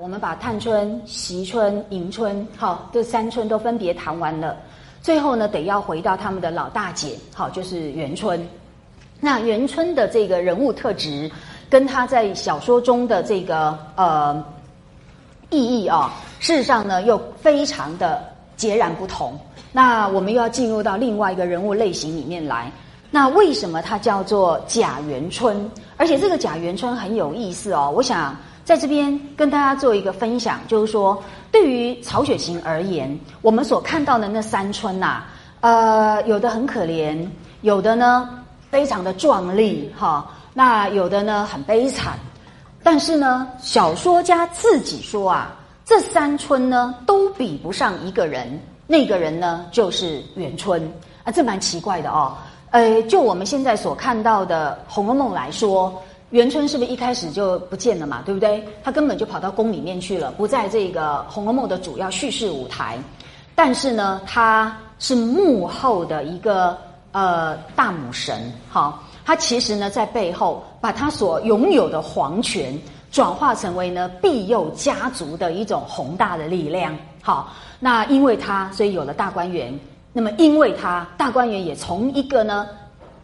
我们把探春、惜春、迎春，好，这三春都分别谈完了。最后呢，得要回到他们的老大姐，好，就是元春。那元春的这个人物特质，跟她在小说中的这个呃意义啊，事实上呢，又非常的截然不同。那我们又要进入到另外一个人物类型里面来。那为什么它叫做贾元春？而且这个贾元春很有意思哦。我想在这边跟大家做一个分享，就是说，对于曹雪芹而言，我们所看到的那三春呐，呃，有的很可怜，有的呢非常的壮丽，哈，那有的呢很悲惨。但是呢，小说家自己说啊，这三春呢都比不上一个人，那个人呢就是元春啊，这蛮奇怪的哦。呃，就我们现在所看到的《红楼梦》来说，元春是不是一开始就不见了嘛？对不对？他根本就跑到宫里面去了，不在这个《红楼梦》的主要叙事舞台。但是呢，他是幕后的一个呃大母神，好，他其实呢在背后把他所拥有的皇权转化成为呢庇佑家族的一种宏大的力量。好，那因为他，所以有了大观园。那么，因为他大观园也从一个呢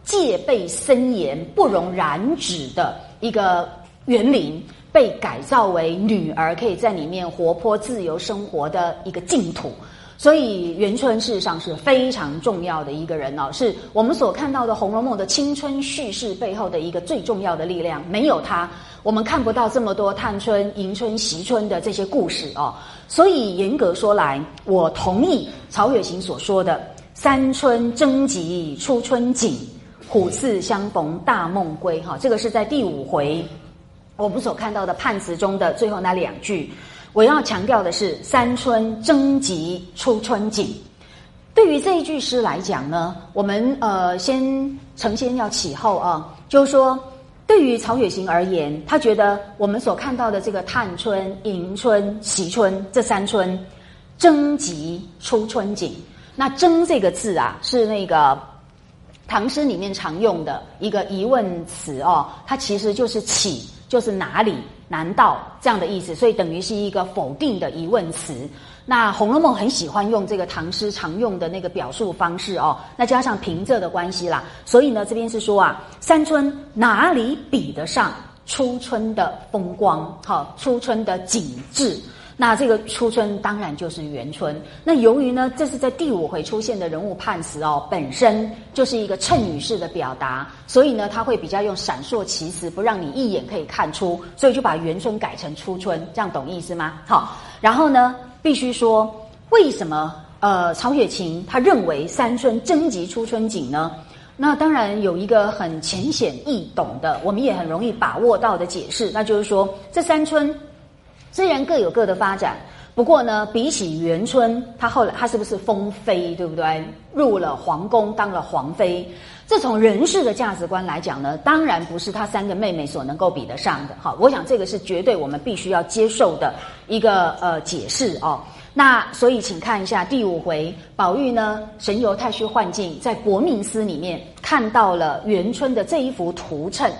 戒备森严、不容染指的一个园林，被改造为女儿可以在里面活泼自由生活的一个净土。所以，元春事实上是非常重要的一个人哦，是我们所看到的《红楼梦》的青春叙事背后的一个最重要的力量。没有他，我们看不到这么多探春、迎春、惜春的这些故事哦。所以严格说来，我同意曹雪芹所说的“三春争吉出春景，虎刺相逢大梦归”哈，这个是在第五回我们所看到的判词中的最后那两句。我要强调的是“三春争吉出春景”。对于这一句诗来讲呢，我们呃先承先要启后啊，就是说。对于曹雪芹而言，他觉得我们所看到的这个探春、迎春、惜春这三春，征集出春景。那“征”这个字啊，是那个唐诗里面常用的一个疑问词哦，它其实就是“岂”，就是哪里。难道这样的意思？所以等于是一个否定的疑问词。那《红楼梦》很喜欢用这个唐诗常用的那个表述方式哦。那加上平仄的关系啦，所以呢，这边是说啊，三春哪里比得上初春的风光？好，初春的景致。那这个初春当然就是元春。那由于呢，这是在第五回出现的人物判词哦，本身就是一个衬语式的表达，所以呢，他会比较用闪烁其词，不让你一眼可以看出，所以就把元春改成初春，这样懂意思吗？好，然后呢，必须说为什么呃曹雪芹他认为三春征集初春景呢？那当然有一个很浅显易懂的，我们也很容易把握到的解释，那就是说这三春。虽然各有各的发展，不过呢，比起元春，她后来她是不是封妃，对不对？入了皇宫当了皇妃，这从人事的价值观来讲呢，当然不是她三个妹妹所能够比得上的。好，我想这个是绝对我们必须要接受的一个呃解释哦。那所以，请看一下第五回，宝玉呢神游太虚幻境，在国命司里面看到了元春的这一幅图衬，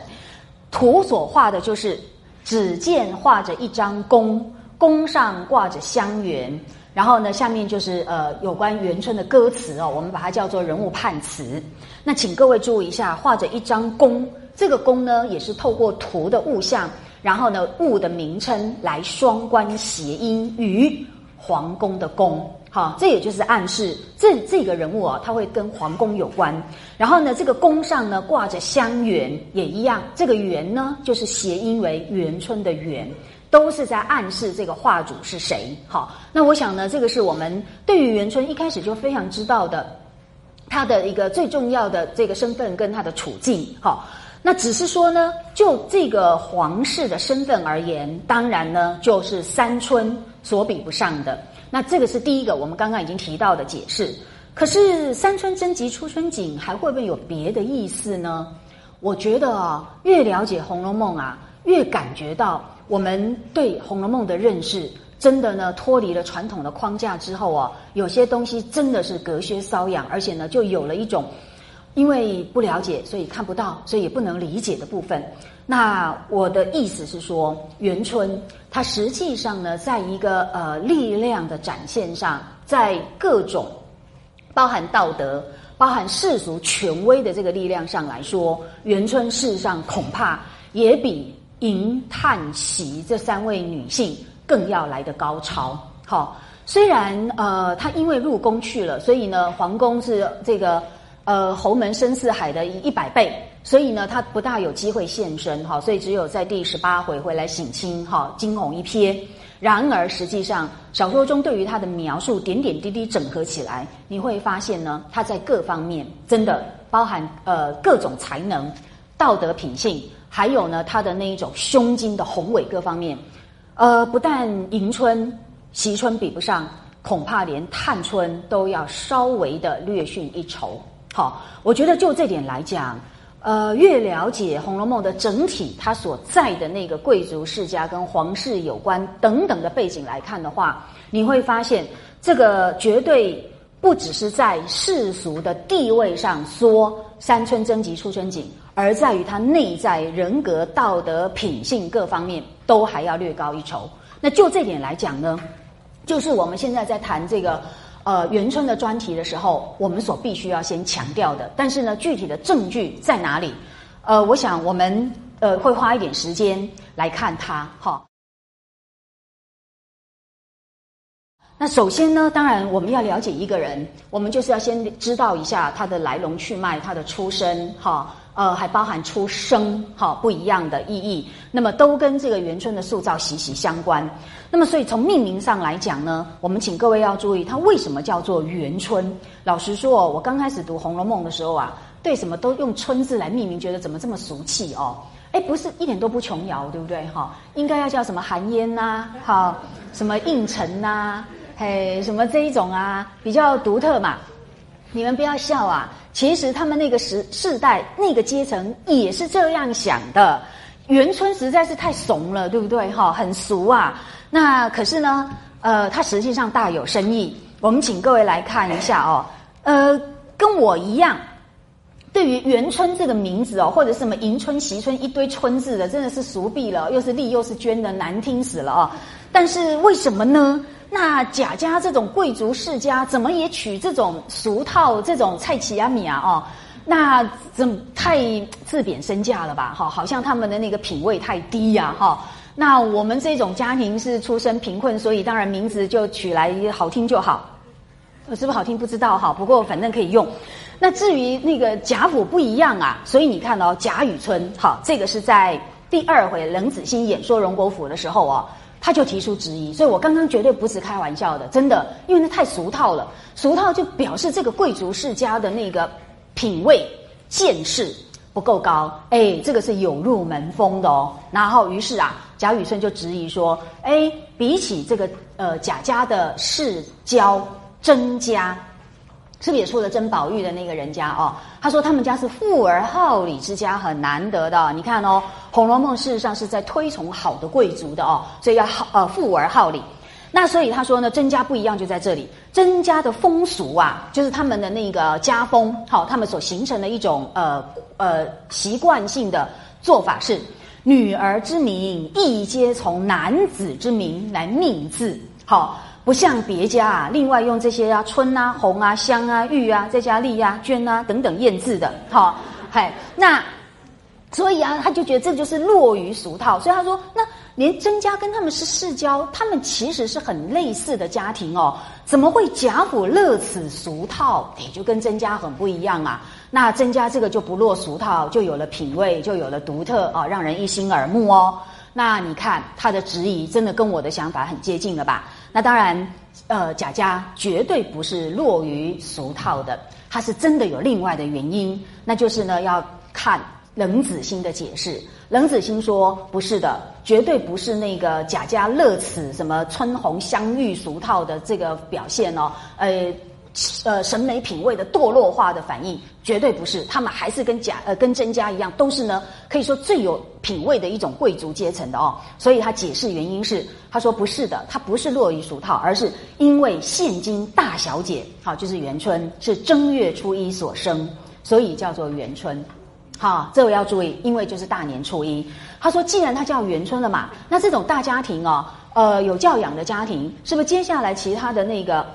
图所画的就是。只见画着一张弓，弓上挂着香橼，然后呢，下面就是呃有关元春的歌词哦，我们把它叫做人物判词。那请各位注意一下，画着一张弓，这个弓呢也是透过图的物象，然后呢物的名称来双关谐音于皇宫的宫。好，这也就是暗示这这个人物啊，他会跟皇宫有关。然后呢，这个宫上呢挂着香橼，也一样。这个橼呢，就是谐音为元春的元，都是在暗示这个画主是谁。好，那我想呢，这个是我们对于元春一开始就非常知道的，他的一个最重要的这个身份跟他的处境。好，那只是说呢，就这个皇室的身份而言，当然呢，就是三春所比不上的。那这个是第一个，我们刚刚已经提到的解释。可是“三春征集出春景”还会不会有别的意思呢？我觉得啊，越了解《红楼梦》啊，越感觉到我们对《红楼梦》的认识，真的呢脱离了传统的框架之后啊，有些东西真的是隔靴搔痒，而且呢，就有了一种因为不了解，所以看不到，所以也不能理解的部分。那我的意思是说，元春它实际上呢，在一个呃力量的展现上，在各种包含道德、包含世俗权威的这个力量上来说，元春事实上恐怕也比银、叹、息这三位女性更要来的高超。好，虽然呃，她因为入宫去了，所以呢，皇宫是这个。呃，侯门深似海的一百倍，所以呢，他不大有机会现身哈，所以只有在第十八回回来省亲哈，惊鸿一瞥。然而，实际上小说中对于他的描述点点滴滴整合起来，你会发现呢，他在各方面真的包含呃各种才能、道德品性，还有呢他的那一种胸襟的宏伟各方面，呃，不但迎春、惜春比不上，恐怕连探春都要稍微的略逊一筹。好，我觉得就这点来讲，呃，越了解《红楼梦》的整体，它所在的那个贵族世家跟皇室有关等等的背景来看的话，你会发现这个绝对不只是在世俗的地位上说山村征集出春景，而在于他内在人格、道德、品性各方面都还要略高一筹。那就这点来讲呢，就是我们现在在谈这个。呃，元春的专题的时候，我们所必须要先强调的，但是呢，具体的证据在哪里？呃，我想我们呃会花一点时间来看它。哈，那首先呢，当然我们要了解一个人，我们就是要先知道一下他的来龙去脉，他的出身。哈。呃，还包含出生哈不一样的意义，那么都跟这个元春的塑造息息相关。那么，所以从命名上来讲呢，我们请各位要注意，它为什么叫做元春？老实说，我刚开始读《红楼梦》的时候啊，对什么都用“春”字来命名，觉得怎么这么俗气哦？哎，不是一点都不琼瑶，对不对？哈，应该要叫什么寒烟呐，好，什么应尘呐，嘿，什么这一种啊，比较独特嘛。你们不要笑啊！其实他们那个时世代那个阶层也是这样想的。元春实在是太怂了，对不对？哈，很俗啊。那可是呢，呃，它实际上大有深意。我们请各位来看一下哦。呃，跟我一样，对于元春这个名字哦，或者什么迎春、惜春一堆春字的，真的是俗毙了，又是利又是捐的，难听死了哦。但是为什么呢？那贾家这种贵族世家，怎么也取这种俗套、这种菜奇啊米啊哦？那怎太自贬身价了吧？哈，好像他们的那个品味太低呀！哈，那我们这种家庭是出身贫困，所以当然名字就取来好听就好。是不是好听不知道哈？不过反正可以用。那至于那个贾府不一样啊，所以你看哦，贾雨村，好，这个是在第二回冷子兴演说荣国府的时候哦。他就提出质疑，所以我刚刚绝对不是开玩笑的，真的，因为那太俗套了。俗套就表示这个贵族世家的那个品味、见识不够高，哎，这个是有入门风的哦。然后，于是啊，贾雨村就质疑说，哎，比起这个呃贾家的世交甄家。是不是也说了甄宝玉的那个人家哦？他说他们家是富而好礼之家，很难得的。你看哦，《红楼梦》事实上是在推崇好的贵族的哦，所以要好呃富而好礼。那所以他说呢，甄家不一样就在这里，甄家的风俗啊，就是他们的那个家风，好，他们所形成的一种呃呃习惯性的做法是，女儿之名亦皆从男子之名来命字，好。不像别家啊，另外用这些啊春啊、红啊、香啊、玉啊，再加丽啊、娟啊等等验字的，好，嗨，那所以啊，他就觉得这就是落于俗套，所以他说，那连甄家跟他们是世交，他们其实是很类似的家庭哦，怎么会贾府乐此俗套？也，就跟甄家很不一样啊。那甄家这个就不落俗套，就有了品味，就有了独特啊，让人一心耳目哦。那你看他的质疑，真的跟我的想法很接近了吧？那当然，呃，贾家绝对不是落于俗套的，他是真的有另外的原因，那就是呢，要看冷子兴的解释。冷子兴说不是的，绝对不是那个贾家乐此什么春红香玉俗套的这个表现哦，呃。呃，审美品味的堕落化的反应，绝对不是。他们还是跟贾呃跟甄家一样，都是呢，可以说最有品味的一种贵族阶层的哦。所以他解释原因是，他说不是的，他不是落于俗套，而是因为现今大小姐，好就是元春是正月初一所生，所以叫做元春。好，这位要注意，因为就是大年初一。他说，既然他叫元春了嘛，那这种大家庭哦，呃，有教养的家庭，是不是接下来其他的那个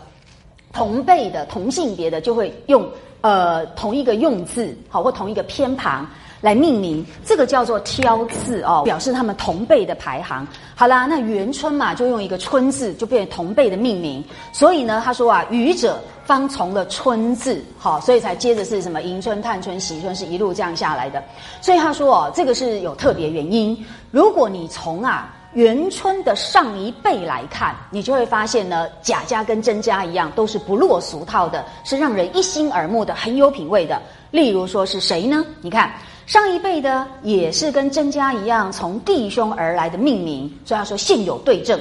同辈的、同性别的就会用呃同一个用字，好或同一个偏旁？来命名，这个叫做挑字哦，表示他们同辈的排行。好啦，那元春嘛，就用一个春字，就变成同辈的命名。所以呢，他说啊，愚者方从了春字，好，所以才接着是什么迎春、探春、喜春，是一路这样下来的。所以他说哦，这个是有特别原因。如果你从啊元春的上一辈来看，你就会发现呢，贾家跟甄家一样，都是不落俗套的，是让人一心耳目的，很有品味的。例如说是谁呢？你看。上一辈的也是跟甄家一样从弟兄而来的命名，所以他说现有对证。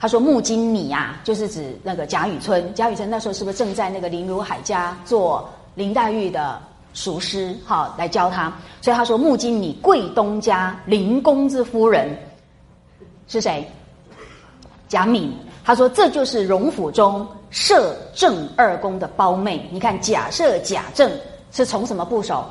他说木金米啊，就是指那个贾雨村。贾雨村那时候是不是正在那个林如海家做林黛玉的塾师？好，来教他。所以他说木金米贵东家林公之夫人是谁？贾敏。他说这就是荣府中摄政二公的胞妹。你看假设、贾政是从什么部首？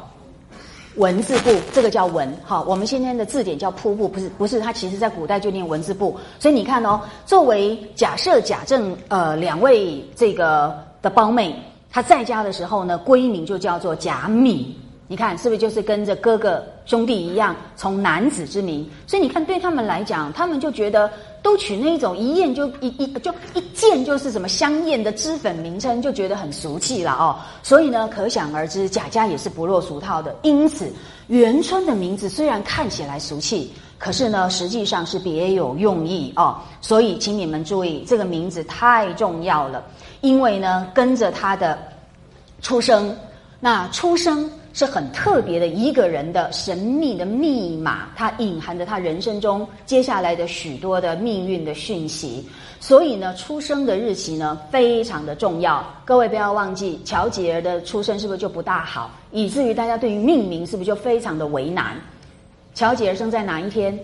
文字部，这个叫文，好，我们今天的字典叫铺部，不是，不是，它其实在古代就念文字部，所以你看哦，作为假设贾政呃两位这个的胞妹，她在家的时候呢，闺名就叫做贾敏。你看是不是就是跟着哥哥兄弟一样，从男子之名？所以你看对他们来讲，他们就觉得都取那一种一验就一一就一见就是什么香艳的脂粉名称，就觉得很俗气了哦。所以呢，可想而知，贾家也是不落俗套的。因此，元春的名字虽然看起来俗气，可是呢，实际上是别有用意哦。所以，请你们注意，这个名字太重要了，因为呢，跟着他的出生，那出生。是很特别的一个人的神秘的密码，它隐含着他人生中接下来的许多的命运的讯息。所以呢，出生的日期呢非常的重要。各位不要忘记，乔吉儿的出生是不是就不大好，以至于大家对于命名是不是就非常的为难？乔吉儿生在哪一天？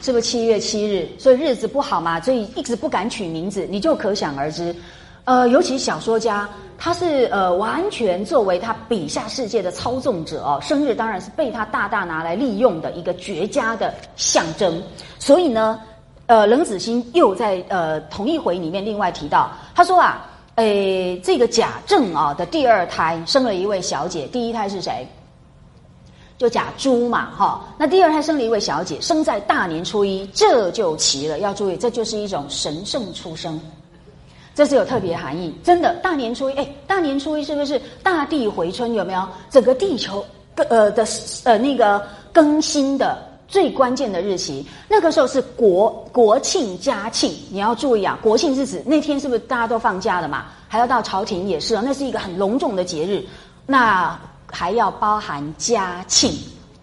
是不是七月七日？所以日子不好嘛，所以一直不敢取名字，你就可想而知。呃，尤其小说家。他是呃完全作为他笔下世界的操纵者哦，生日当然是被他大大拿来利用的一个绝佳的象征。所以呢，呃，冷子兴又在呃同一回里面另外提到，他说啊，诶，这个贾政啊的第二胎生了一位小姐，第一胎是谁？就贾珠嘛，哈。那第二胎生了一位小姐，生在大年初一，这就奇了。要注意，这就是一种神圣出生。这是有特别含义，真的。大年初一，哎，大年初一是不是大地回春？有没有？整个地球更呃的呃那个更新的最关键的日期，那个时候是国国庆佳庆。你要注意啊，国庆是指那天是不是大家都放假了嘛？还要到朝廷也是，那是一个很隆重的节日。那还要包含嘉庆。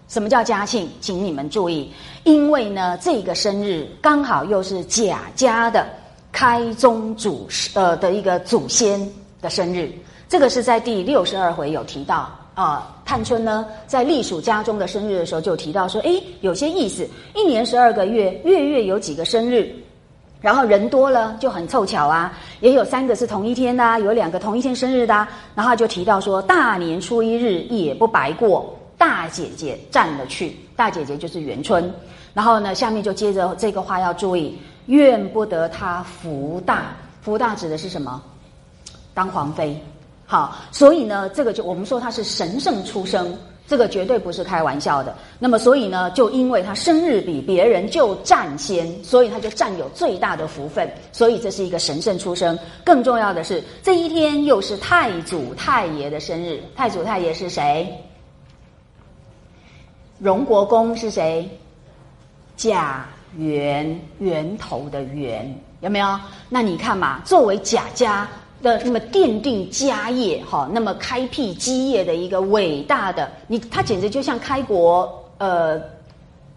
什么叫嘉庆？请你们注意，因为呢，这个生日刚好又是贾家的。开宗祖呃的一个祖先的生日，这个是在第六十二回有提到啊。探春呢，在隶属家中的生日的时候，就提到说，哎，有些意思。一年十二个月，月月有几个生日，然后人多了就很凑巧啊。也有三个是同一天的，有两个同一天生日的，然后就提到说，大年初一日也不白过。大姐姐占了去，大姐姐就是元春。然后呢，下面就接着这个话要注意。怨不得他福大，福大指的是什么？当皇妃。好，所以呢，这个就我们说他是神圣出生，这个绝对不是开玩笑的。那么，所以呢，就因为他生日比别人就占先，所以他就占有最大的福分。所以这是一个神圣出生。更重要的是，这一天又是太祖太爷的生日。太祖太爷是谁？荣国公是谁？贾。源源头的源有没有？那你看嘛，作为贾家的那么奠定家业哈，那么开辟基业的一个伟大的，你他简直就像开国呃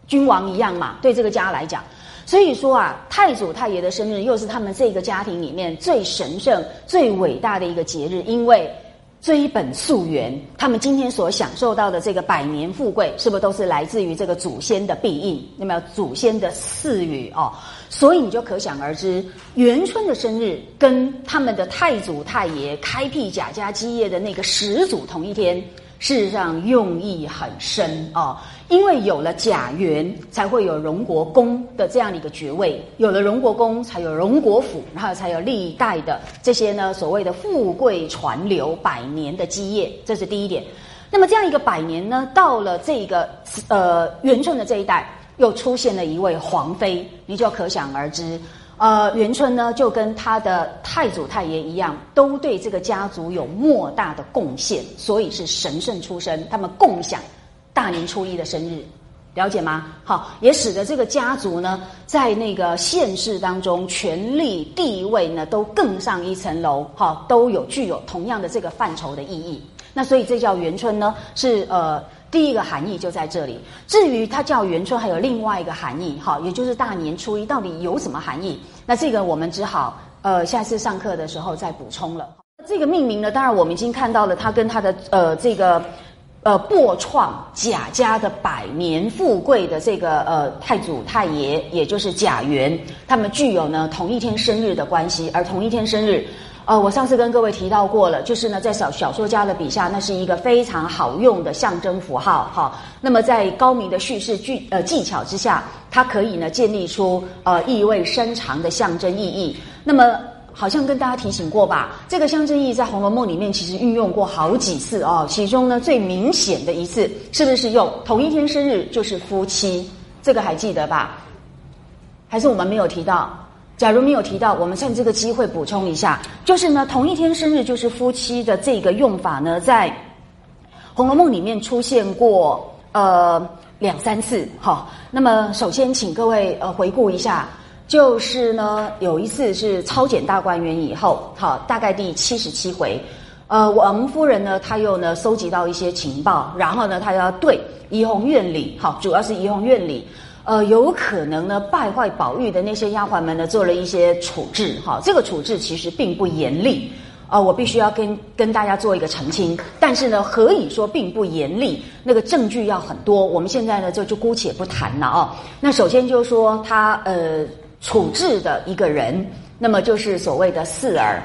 君王一样嘛，对这个家来讲。所以说啊，太祖太爷的生日又是他们这个家庭里面最神圣、最伟大的一个节日，因为。追本溯源，他们今天所享受到的这个百年富贵，是不是都是来自于这个祖先的庇荫？那么祖先的赐予哦？所以你就可想而知，元春的生日跟他们的太祖太爷开辟贾家基业的那个始祖同一天，事实上用意很深哦，因为有了贾元，才会有荣国公的这样的一个爵位，有了荣国公，才有荣国府，然后才有历代的这些呢所谓的富贵传流百年的基业，这是第一点。那么这样一个百年呢，到了这个呃元春的这一代，又出现了一位皇妃，你就可想而知。呃，元春呢，就跟他的太祖太爷一样，都对这个家族有莫大的贡献，所以是神圣出身。他们共享大年初一的生日，了解吗？好，也使得这个家族呢，在那个县市当中，权力地位呢，都更上一层楼。哈，都有具有同样的这个范畴的意义。那所以这叫元春呢，是呃。第一个含义就在这里。至于它叫元春，还有另外一个含义，哈，也就是大年初一到底有什么含义？那这个我们只好呃下次上课的时候再补充了。这个命名呢，当然我们已经看到了，它跟它的呃这个呃破创贾家的百年富贵的这个呃太祖太爷，也就是贾元，他们具有呢同一天生日的关系，而同一天生日。呃，我上次跟各位提到过了，就是呢，在小小说家的笔下，那是一个非常好用的象征符号，哈。那么在高明的叙事技呃技巧之下，它可以呢建立出呃意味深长的象征意义。那么好像跟大家提醒过吧，这个象征意义在《红楼梦》里面其实运用过好几次哦。其中呢最明显的一次，是不是用同一天生日就是夫妻？这个还记得吧？还是我们没有提到？假如没有提到，我们趁这个机会补充一下，就是呢，同一天生日就是夫妻的这个用法呢，在《红楼梦》里面出现过呃两三次哈。那么首先请各位呃回顾一下，就是呢有一次是超检大观园以后，好，大概第七十七回，呃王夫人呢，她又呢收集到一些情报，然后呢，她要对怡红院里，好，主要是怡红院里。呃，有可能呢，败坏宝玉的那些丫鬟们呢，做了一些处置，哈，这个处置其实并不严厉，啊，我必须要跟跟大家做一个澄清。但是呢，何以说并不严厉？那个证据要很多，我们现在呢就就姑且不谈了啊。那首先就是说，他呃处置的一个人，那么就是所谓的四儿。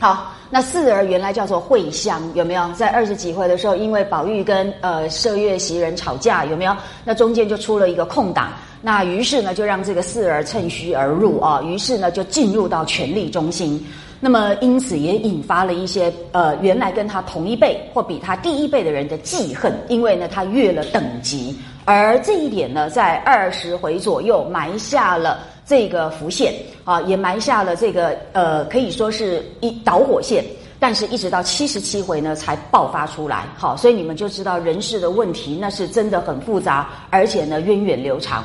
好，那四儿原来叫做惠香，有没有？在二十几回的时候，因为宝玉跟呃麝月袭人吵架，有没有？那中间就出了一个空档，那于是呢，就让这个四儿趁虚而入啊，于是呢，就进入到权力中心。那么因此也引发了一些呃原来跟他同一辈或比他第一辈的人的记恨，因为呢他越了等级，而这一点呢，在二十回左右埋下了。这个浮现啊，也埋下了这个呃，可以说是一导火线，但是一直到七十七回呢才爆发出来。好，所以你们就知道人事的问题，那是真的很复杂，而且呢源远流长。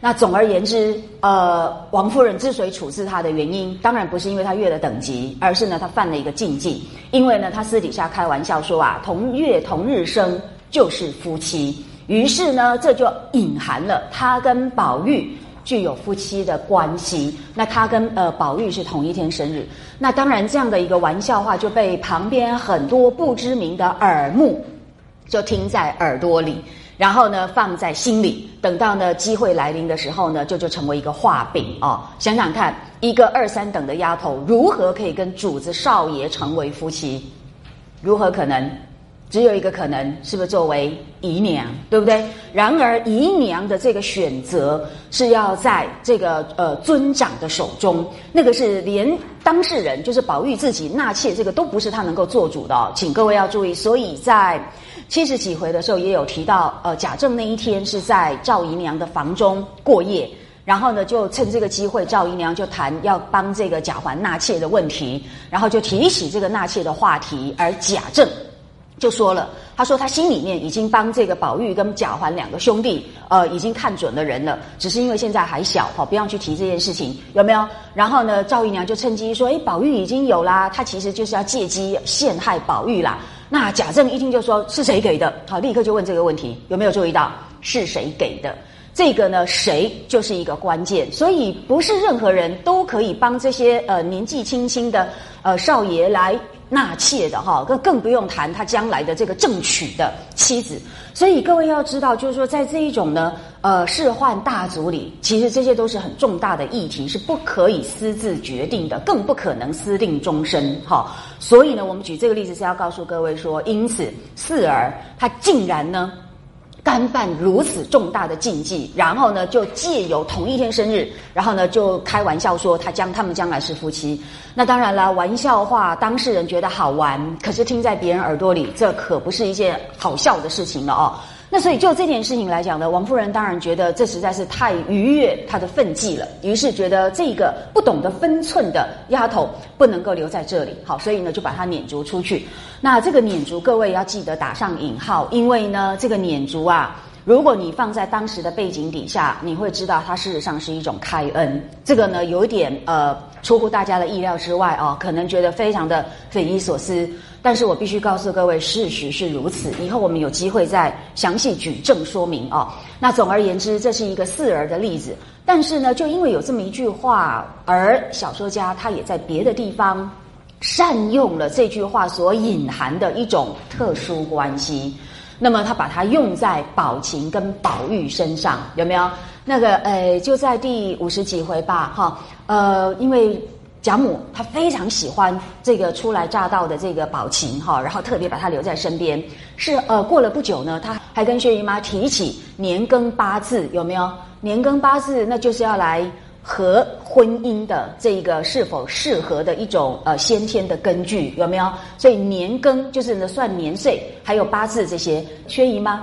那总而言之，呃，王夫人之所以处置他的原因，当然不是因为他越了等级，而是呢他犯了一个禁忌。因为呢他私底下开玩笑说啊，同月同日生就是夫妻，于是呢这就隐含了他跟宝玉。具有夫妻的关系，那他跟呃宝玉是同一天生日，那当然这样的一个玩笑话就被旁边很多不知名的耳目就听在耳朵里，然后呢放在心里，等到呢机会来临的时候呢，就就成为一个画饼哦。想想看，一个二三等的丫头如何可以跟主子少爷成为夫妻？如何可能？只有一个可能，是不是作为姨娘，对不对？然而姨娘的这个选择是要在这个呃尊长的手中，那个是连当事人，就是宝玉自己纳妾，这个都不是他能够做主的，请各位要注意。所以在七十几回的时候，也有提到，呃，贾政那一天是在赵姨娘的房中过夜，然后呢，就趁这个机会，赵姨娘就谈要帮这个贾环纳妾的问题，然后就提起这个纳妾的话题，而贾政。就说了，他说他心里面已经帮这个宝玉跟贾环两个兄弟，呃，已经看准了人了，只是因为现在还小，哈，不要去提这件事情，有没有？然后呢，赵姨娘就趁机说，哎，宝玉已经有啦，他其实就是要借机陷害宝玉啦。那贾政一听就说是谁给的？好，立刻就问这个问题，有没有注意到是谁给的？这个呢，谁就是一个关键，所以不是任何人都可以帮这些呃年纪轻轻的呃少爷来。纳妾的哈，更更不用谈他将来的这个正娶的妻子。所以各位要知道，就是说在这一种呢，呃，世宦大族里，其实这些都是很重大的议题，是不可以私自决定的，更不可能私定终身哈。所以呢，我们举这个例子是要告诉各位说，因此四儿他竟然呢。干犯如此重大的禁忌，然后呢，就借由同一天生日，然后呢，就开玩笑说他将他们将来是夫妻。那当然了，玩笑话当事人觉得好玩，可是听在别人耳朵里，这可不是一件好笑的事情了哦。那所以就这件事情来讲呢，王夫人当然觉得这实在是太逾越她的分际了，于是觉得这个不懂得分寸的丫头不能够留在这里，好，所以呢就把她撵逐出去。那这个撵逐，各位要记得打上引号，因为呢这个撵逐啊。如果你放在当时的背景底下，你会知道它事实上是一种开恩。这个呢，有一点呃出乎大家的意料之外哦，可能觉得非常的匪夷所思。但是我必须告诉各位，事实是如此。以后我们有机会再详细举证说明哦。那总而言之，这是一个四儿的例子。但是呢，就因为有这么一句话，而小说家他也在别的地方善用了这句话所隐含的一种特殊关系。那么他把它用在宝琴跟宝玉身上，有没有？那个呃，就在第五十几回吧，哈，呃，因为贾母她非常喜欢这个初来乍到的这个宝琴，哈，然后特别把她留在身边。是呃，过了不久呢，他还跟薛姨妈提起年庚八字，有没有？年庚八字，那就是要来。和婚姻的这一个是否适合的一种呃先天的根据有没有？所以年庚就是算年岁，还有八字这些，薛姨妈？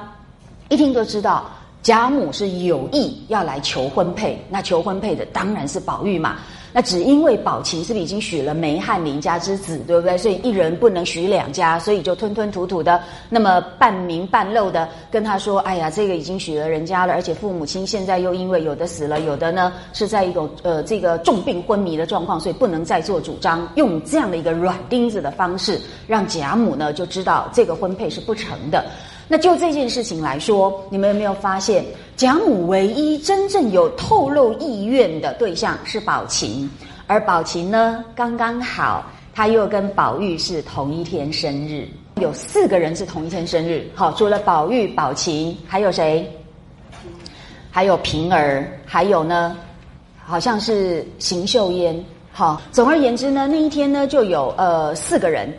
一听就知道贾母是有意要来求婚配，那求婚配的当然是宝玉嘛。那只因为宝琴是不是已经许了梅翰林家之子，对不对？所以一人不能许两家，所以就吞吞吐吐的，那么半明半露的跟他说：“哎呀，这个已经许了人家了，而且父母亲现在又因为有的死了，有的呢是在一种呃这个重病昏迷的状况，所以不能再做主张。用这样的一个软钉子的方式，让贾母呢就知道这个婚配是不成的。”那就这件事情来说，你们有没有发现，贾母唯一真正有透露意愿的对象是宝琴，而宝琴呢，刚刚好，她又跟宝玉是同一天生日，有四个人是同一天生日。好，除了宝玉、宝琴，还有谁？还有平儿，还有呢，好像是邢岫烟。好，总而言之呢，那一天呢，就有呃四个人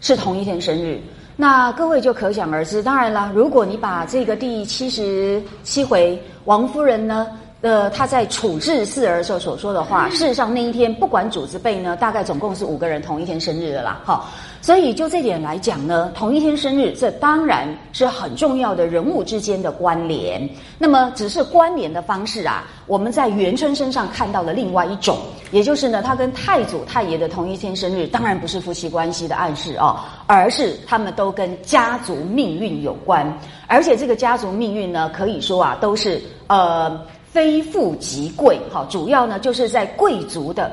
是同一天生日。那各位就可想而知，当然了，如果你把这个第七十七回王夫人呢，呃，她在处置四儿时候所说的话，事实上那一天不管主子辈呢，大概总共是五个人同一天生日的啦，好。所以就这点来讲呢，同一天生日，这当然是很重要的人物之间的关联。那么，只是关联的方式啊，我们在元春身上看到了另外一种，也就是呢，他跟太祖太爷的同一天生日，当然不是夫妻关系的暗示哦，而是他们都跟家族命运有关，而且这个家族命运呢，可以说啊，都是呃非富即贵，哈，主要呢就是在贵族的。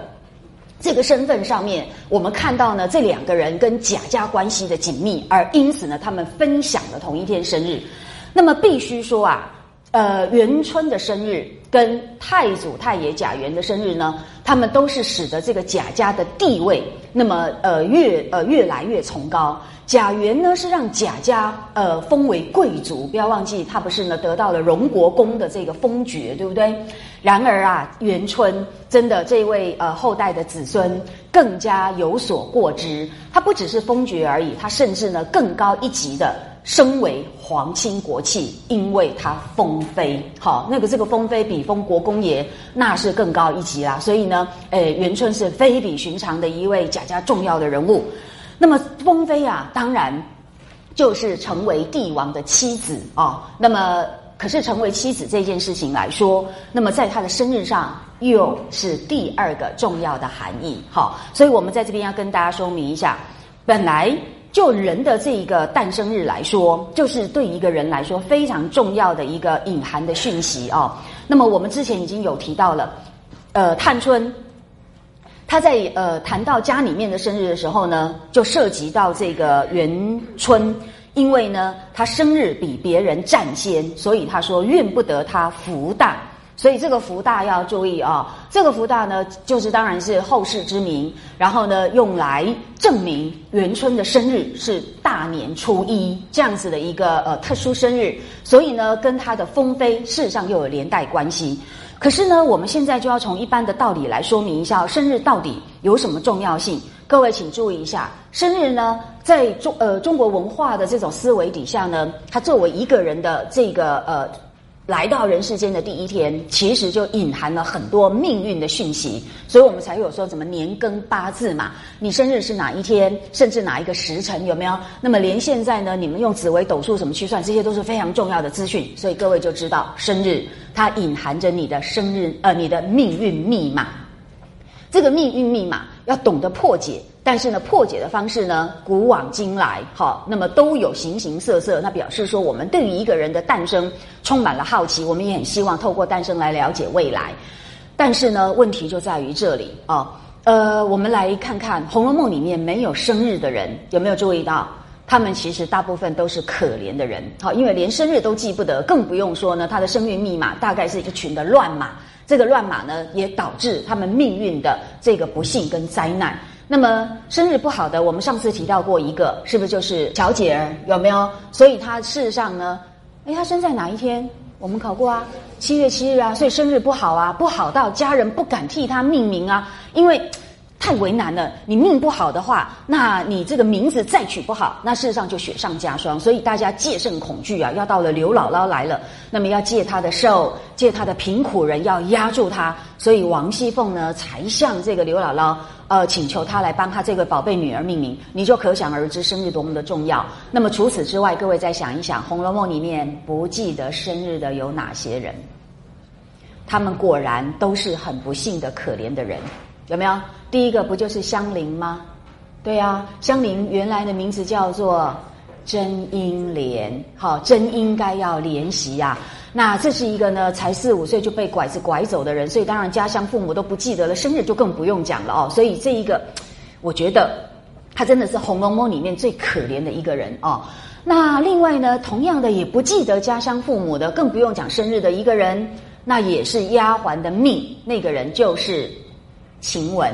这个身份上面，我们看到呢，这两个人跟贾家关系的紧密，而因此呢，他们分享了同一天生日。那么必须说啊，呃，元春的生日跟太祖太爷贾元的生日呢，他们都是使得这个贾家的地位，那么呃越呃越来越崇高。贾元呢是让贾家呃封为贵族，不要忘记他不是呢得到了荣国公的这个封爵，对不对？然而啊，元春真的这位呃后代的子孙更加有所过之，他不只是封爵而已，他甚至呢更高一级的升为皇亲国戚，因为他封妃。好，那个这个封妃比封国公爷那是更高一级啦，所以呢，诶，元春是非比寻常的一位贾家重要的人物。那么封妃啊，当然就是成为帝王的妻子啊。那么，可是成为妻子这件事情来说，那么在他的生日上又是第二个重要的含义。好，所以我们在这边要跟大家说明一下，本来就人的这一个诞生日来说，就是对一个人来说非常重要的一个隐含的讯息啊。那么我们之前已经有提到了，呃，探春。他在呃谈到家里面的生日的时候呢，就涉及到这个元春，因为呢他生日比别人占先，所以他说怨不得他福大。所以这个福大要注意啊，这个福大呢，就是当然是后世之名，然后呢，用来证明元春的生日是大年初一这样子的一个呃特殊生日，所以呢，跟他的封妃事实上又有连带关系。可是呢，我们现在就要从一般的道理来说明一下，生日到底有什么重要性？各位请注意一下，生日呢，在中呃中国文化的这种思维底下呢，它作为一个人的这个呃来到人世间的第一天，其实就隐含了很多命运的讯息，所以我们才有说什么年庚八字嘛，你生日是哪一天，甚至哪一个时辰有没有？那么连现在呢，你们用紫微斗数怎么去算，这些都是非常重要的资讯，所以各位就知道生日。它隐含着你的生日，呃，你的命运密码。这个命运密码要懂得破解，但是呢，破解的方式呢，古往今来，好，那么都有形形色色。那表示说，我们对于一个人的诞生充满了好奇，我们也很希望透过诞生来了解未来。但是呢，问题就在于这里啊，呃，我们来看看《红楼梦》里面没有生日的人，有没有注意到？他们其实大部分都是可怜的人，好，因为连生日都记不得，更不用说呢，他的生命密码大概是一群的乱码。这个乱码呢，也导致他们命运的这个不幸跟灾难。那么生日不好的，我们上次提到过一个，是不是就是小姐儿？有没有？所以她事实上呢，哎，她生在哪一天？我们考过啊，七月七日啊，所以生日不好啊，不好到家人不敢替她命名啊，因为。太为难了，你命不好的话，那你这个名字再取不好，那事实上就雪上加霜。所以大家戒慎恐惧啊！要到了刘姥姥来了，那么要借她的寿，借她的贫苦人，要压住她。所以王熙凤呢，才向这个刘姥姥呃请求他来帮他这个宝贝女儿命名。你就可想而知，生日多么的重要。那么除此之外，各位再想一想，《红楼梦》里面不记得生日的有哪些人？他们果然都是很不幸的、可怜的人。有没有？第一个不就是香菱吗？对呀，香菱原来的名字叫做甄英莲，好，甄应该要怜惜呀。那这是一个呢，才四五岁就被拐子拐走的人，所以当然家乡父母都不记得了，生日就更不用讲了哦。所以这一个，我觉得他真的是《红楼梦》里面最可怜的一个人哦。那另外呢，同样的也不记得家乡父母的，更不用讲生日的一个人，那也是丫鬟的命，那个人就是。晴雯，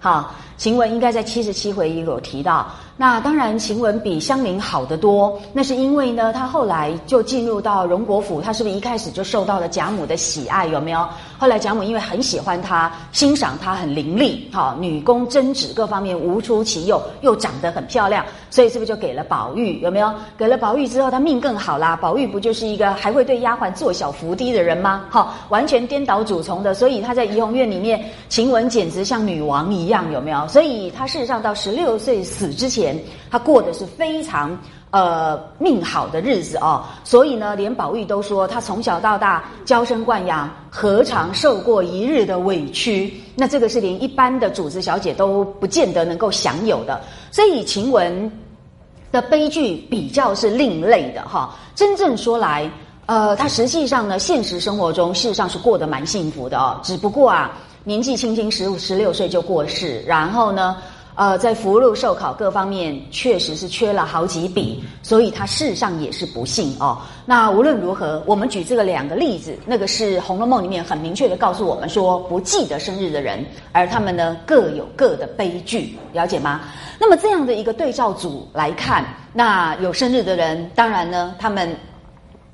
好，晴雯应该在七十七回也有提到。那当然，晴雯比香菱好得多。那是因为呢，她后来就进入到荣国府，她是不是一开始就受到了贾母的喜爱？有没有？后来贾母因为很喜欢她，欣赏她很伶俐，哈，女工针指各方面无出其右，又长得很漂亮，所以是不是就给了宝玉？有没有？给了宝玉之后，她命更好啦。宝玉不就是一个还会对丫鬟做小伏低的人吗？哈，完全颠倒主从的，所以她在怡红院里面，晴雯简直像女王一样，有没有？所以她事实上到十六岁死之前。他过的是非常呃命好的日子哦，所以呢，连宝玉都说他从小到大娇生惯养，何尝受过一日的委屈？那这个是连一般的主子小姐都不见得能够享有的。所以晴雯的悲剧比较是另类的哈。真正说来，呃，他实际上呢，现实生活中事实上是过得蛮幸福的哦。只不过啊，年纪轻轻十五十六岁就过世，然后呢。呃，在福禄寿考各方面确实是缺了好几笔，所以他事实上也是不幸哦。那无论如何，我们举这个两个例子，那个是《红楼梦》里面很明确的告诉我们说，不记得生日的人，而他们呢各有各的悲剧，了解吗？那么这样的一个对照组来看，那有生日的人，当然呢，他们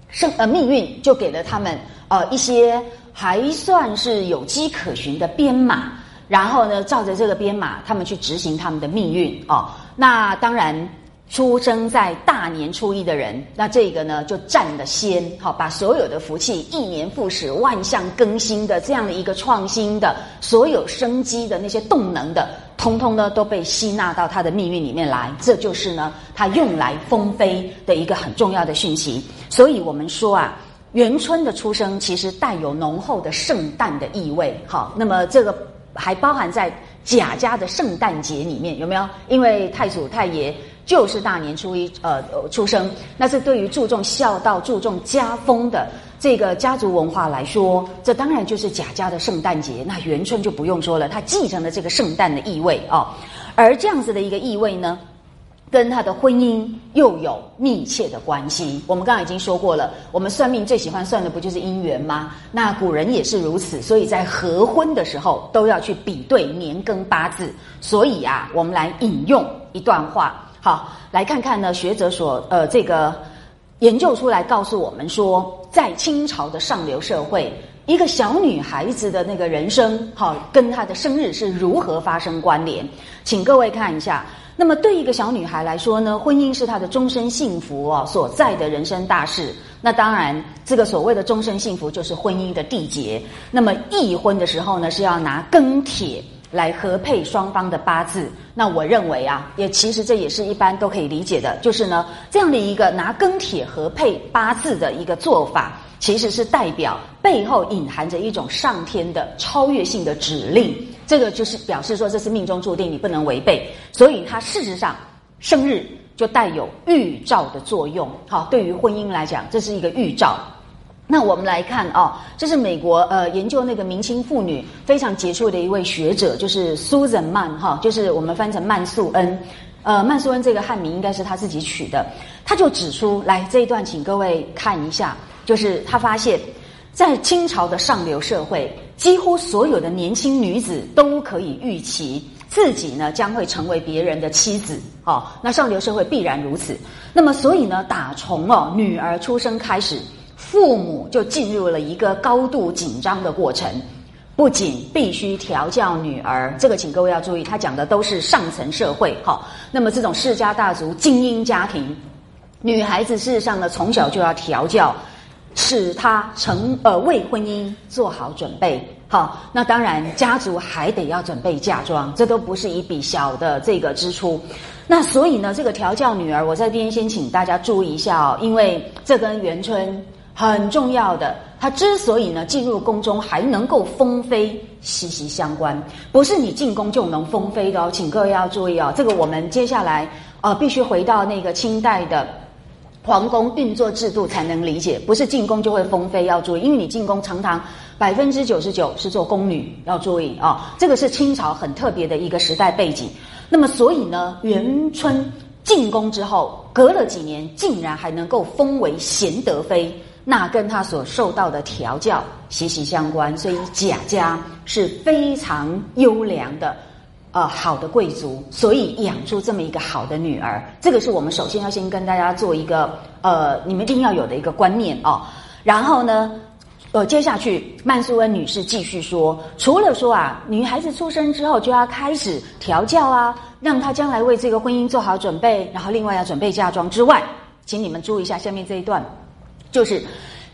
生呃命运就给了他们呃一些还算是有迹可循的编码。然后呢，照着这个编码，他们去执行他们的命运哦。那当然，出生在大年初一的人，那这个呢就占了先，好，把所有的福气、一年复始、万象更新的这样的一个创新的、所有生机的那些动能的，通通呢都被吸纳到他的命运里面来。这就是呢，他用来封妃的一个很重要的讯息。所以我们说啊，元春的出生其实带有浓厚的圣诞的意味。好，那么这个。还包含在贾家的圣诞节里面，有没有？因为太祖太爷就是大年初一呃出生，那是对于注重孝道、注重家风的这个家族文化来说，这当然就是贾家的圣诞节。那元春就不用说了，他继承了这个圣诞的意味哦。而这样子的一个意味呢，跟他的婚姻又有密切的关系。我们刚刚已经说过了，我们算命最喜欢算的不就是姻缘吗？那古人也是如此，所以在合婚的时候都要去比对年庚八字。所以啊，我们来引用一段话，好，来看看呢学者所呃这个研究出来告诉我们说，在清朝的上流社会，一个小女孩子的那个人生，好，跟她的生日是如何发生关联？请各位看一下。那么，对一个小女孩来说呢，婚姻是她的终身幸福哦所在的人生大事。那当然，这个所谓的终身幸福就是婚姻的缔结。那么，议婚的时候呢，是要拿庚帖来合配双方的八字。那我认为啊，也其实这也是一般都可以理解的，就是呢，这样的一个拿庚帖合配八字的一个做法。其实是代表背后隐含着一种上天的超越性的指令，这个就是表示说这是命中注定，你不能违背。所以它事实上生日就带有预兆的作用。好，对于婚姻来讲，这是一个预兆。那我们来看哦，这是美国呃研究那个明清妇女非常杰出的一位学者，就是 Susan 曼哈，就是我们翻成曼素恩。呃，曼素恩这个汉名应该是他自己取的。他就指出来这一段，请各位看一下。就是他发现，在清朝的上流社会，几乎所有的年轻女子都可以预期自己呢将会成为别人的妻子。哦，那上流社会必然如此。那么，所以呢，打从哦女儿出生开始，父母就进入了一个高度紧张的过程。不仅必须调教女儿，这个请各位要注意，他讲的都是上层社会。好，那么这种世家大族、精英家庭，女孩子事实上呢，从小就要调教。使他成呃为婚姻做好准备，好，那当然家族还得要准备嫁妆，这都不是一笔小的这个支出。那所以呢，这个调教女儿，我在这边先请大家注意一下哦，因为这跟元春很重要的，她之所以呢进入宫中还能够封妃，息息相关，不是你进宫就能封妃的哦，请各位要注意哦，这个我们接下来呃必须回到那个清代的。皇宫运作制度才能理解，不是进宫就会封妃，要注意，因为你进宫常常百分之九十九是做宫女，要注意啊，这个是清朝很特别的一个时代背景。那么，所以呢，元春进宫之后，隔了几年，竟然还能够封为贤德妃，那跟她所受到的调教息息相关。所以贾家是非常优良的。呃，好的贵族，所以养出这么一个好的女儿，这个是我们首先要先跟大家做一个呃，你们一定要有的一个观念哦。然后呢，呃，接下去曼苏恩女士继续说，除了说啊，女孩子出生之后就要开始调教啊，让她将来为这个婚姻做好准备，然后另外要准备嫁妆之外，请你们注意一下下面这一段，就是。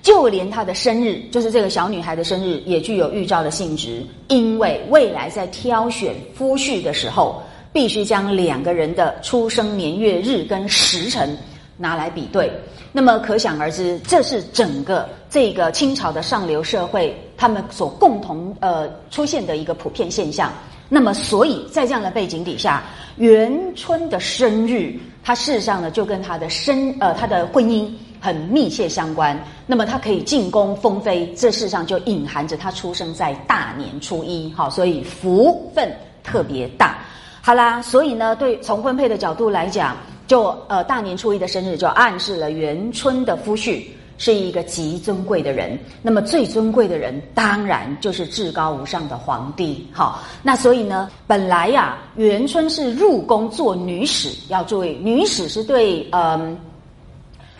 就连她的生日，就是这个小女孩的生日，也具有预兆的性质。因为未来在挑选夫婿的时候，必须将两个人的出生年月日跟时辰拿来比对。那么可想而知，这是整个这个清朝的上流社会他们所共同呃出现的一个普遍现象。那么，所以在这样的背景底下，元春的生日，它事实上呢，就跟她的生呃她的婚姻。很密切相关，那么他可以进宫封妃，这事实上就隐含着他出生在大年初一，好，所以福分特别大。好啦，所以呢，对从婚配的角度来讲，就呃大年初一的生日就暗示了元春的夫婿是一个极尊贵的人。那么最尊贵的人，当然就是至高无上的皇帝。好，那所以呢，本来呀，元春是入宫做女史，要注意，女史是对嗯。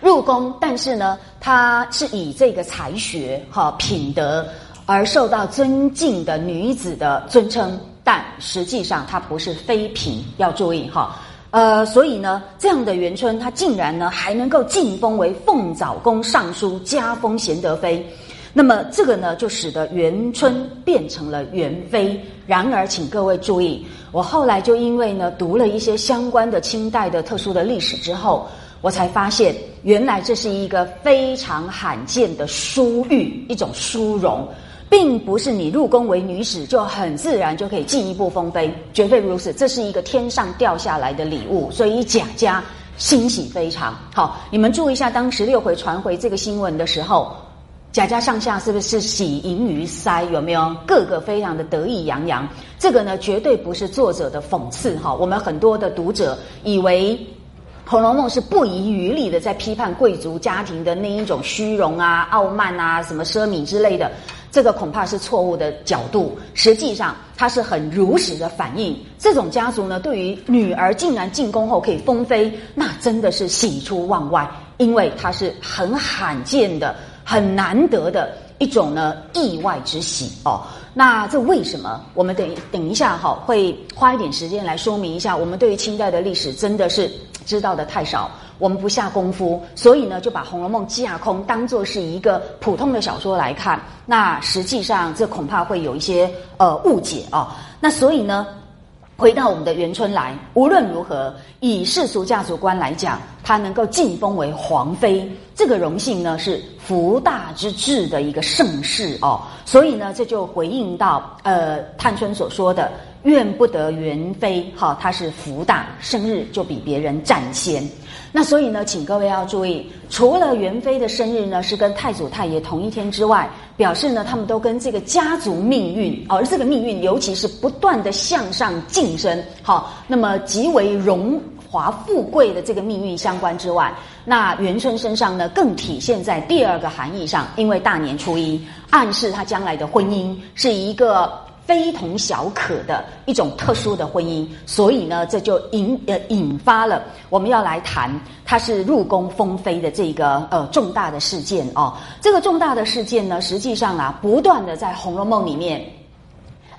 入宫，但是呢，她是以这个才学、哈品德而受到尊敬的女子的尊称，但实际上她不是妃嫔，要注意哈。呃，所以呢，这样的元春，她竟然呢还能够晋封为凤藻宫尚书，加封贤德妃。那么这个呢，就使得元春变成了元妃。然而，请各位注意，我后来就因为呢读了一些相关的清代的特殊的历史之后。我才发现，原来这是一个非常罕见的殊遇，一种殊荣，并不是你入宫为女使就很自然就可以进一步封妃，绝非如此。这是一个天上掉下来的礼物，所以贾家欣喜非常。好，你们注意一下，当十六回传回这个新闻的时候，贾家上下是不是喜盈于腮？有没有？个个非常的得意洋洋。这个呢，绝对不是作者的讽刺。哈，我们很多的读者以为。《红楼梦》是不遗余力的在批判贵族家庭的那一种虚荣啊、傲慢啊、什么奢靡之类的，这个恐怕是错误的角度。实际上，它是很如实的反映这种家族呢，对于女儿竟然进宫后可以封妃，那真的是喜出望外，因为它是很罕见的、很难得的一种呢意外之喜哦。那这为什么？我们等等一下哈，会花一点时间来说明一下。我们对于清代的历史真的是知道的太少，我们不下功夫，所以呢就把《红楼梦》架空当做是一个普通的小说来看。那实际上这恐怕会有一些呃误解啊。那所以呢？回到我们的元春来，无论如何，以世俗价值观来讲，她能够晋封为皇妃，这个荣幸呢是福大之至的一个盛世哦。所以呢，这就回应到呃探春所说的“怨不得元妃”，哈，她是福大，生日就比别人占先。那所以呢，请各位要注意，除了元妃的生日呢是跟太祖太爷同一天之外，表示呢他们都跟这个家族命运，而这个命运尤其是不断的向上晋升，好，那么极为荣华富贵的这个命运相关之外，那元春身上呢更体现在第二个含义上，因为大年初一暗示他将来的婚姻是一个。非同小可的一种特殊的婚姻，所以呢，这就引呃引发了我们要来谈他是入宫封妃的这个呃重大的事件哦。这个重大的事件呢，实际上啊，不断的在《红楼梦》里面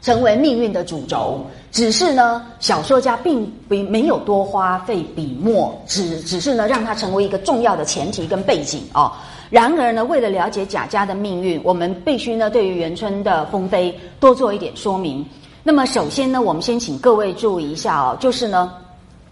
成为命运的主轴，只是呢，小说家并没没有多花费笔墨，只只是呢，让它成为一个重要的前提跟背景哦。然而呢，为了了解贾家的命运，我们必须呢对于元春的封妃多做一点说明。那么首先呢，我们先请各位注意一下哦，就是呢，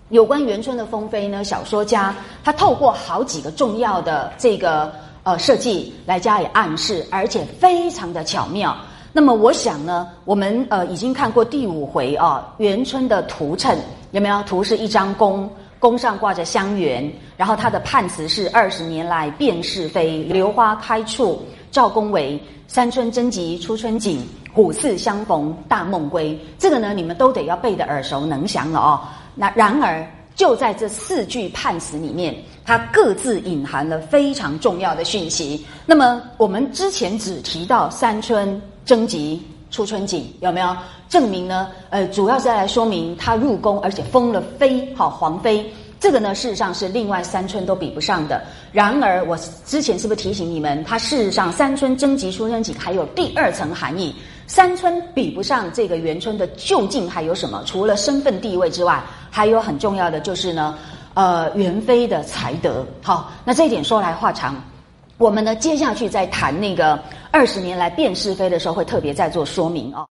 有关元春的封妃呢，小说家他透过好几个重要的这个呃设计来加以暗示，而且非常的巧妙。那么我想呢，我们呃已经看过第五回啊，元春的图衬有没有？图是一张弓。弓上挂着香橼，然后他的判词是二十年来辨是非，榴花开处赵公为三春争吉初春景，虎似相逢大梦归。这个呢，你们都得要背得耳熟能详了哦。那然而就在这四句判词里面，它各自隐含了非常重要的讯息。那么我们之前只提到三春征吉。初春景有没有证明呢？呃，主要是来说明他入宫，而且封了妃，好皇妃。这个呢，事实上是另外三春都比不上的。然而，我之前是不是提醒你们，它事实上三春征集出春景还有第二层含义。三春比不上这个元春的，究竟还有什么？除了身份地位之外，还有很重要的就是呢，呃，元妃的才德。好，那这一点说来话长。我们呢，接下去在谈那个二十年来辨是非的时候，会特别再做说明哦。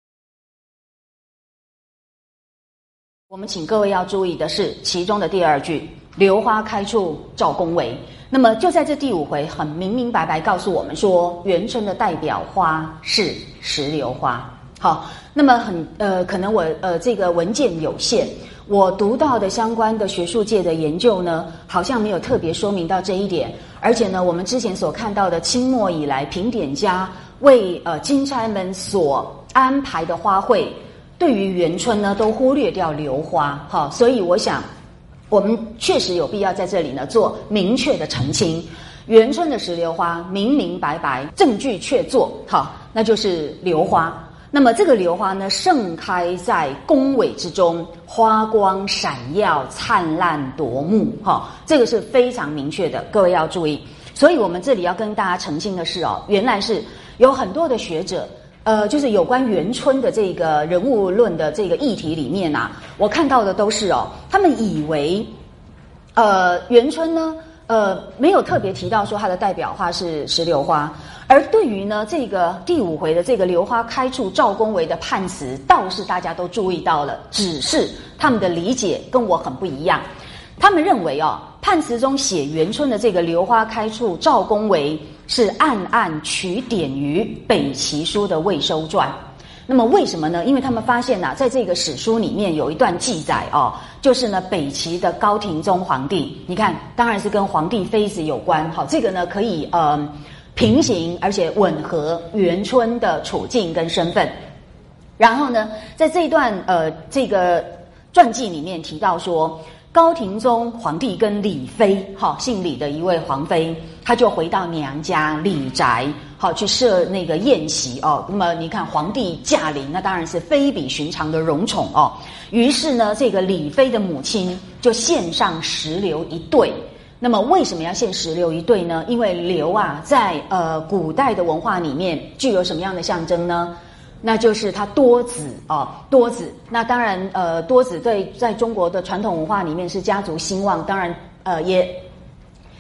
我们请各位要注意的是，其中的第二句“榴花开处照宫闱”，那么就在这第五回，很明明白白告诉我们说，元春的代表花是石榴花。好，那么很呃，可能我呃这个文件有限。我读到的相关的学术界的研究呢，好像没有特别说明到这一点。而且呢，我们之前所看到的清末以来评点家为呃金钗们所安排的花卉，对于元春呢都忽略掉榴花。哈，所以我想，我们确实有必要在这里呢做明确的澄清。元春的石榴花明明白白，证据确凿，好，那就是榴花。那么这个榴花呢，盛开在宫闱之中，花光闪耀，灿烂夺目，哈，这个是非常明确的，各位要注意。所以我们这里要跟大家澄清的是哦，原来是有很多的学者，呃，就是有关元春的这个人物论的这个议题里面啊，我看到的都是哦，他们以为，呃，元春呢。呃，没有特别提到说它的代表花是石榴花，而对于呢这个第五回的这个榴花开处赵公为的判词，倒是大家都注意到了，只是他们的理解跟我很不一样。他们认为哦，判词中写元春的这个榴花开处赵公为是暗暗取典于北齐书的魏收传。那么为什么呢？因为他们发现呐，在这个史书里面有一段记载哦，就是呢北齐的高庭宗皇帝，你看当然是跟皇帝妃子有关。好，这个呢可以呃平行而且吻合元春的处境跟身份。然后呢，在这一段呃这个传记里面提到说，高廷宗皇帝跟李妃，哈，姓李的一位皇妃，她就回到娘家李宅，好去设那个宴席哦。那么你看，皇帝驾临，那当然是非比寻常的荣宠哦。于是呢，这个李妃的母亲就献上石榴一对。那么为什么要献石榴一对呢？因为榴啊，在呃古代的文化里面具有什么样的象征呢？那就是它多子啊，多子。那当然，呃，多子对在中国的传统文化里面是家族兴旺，当然，呃，也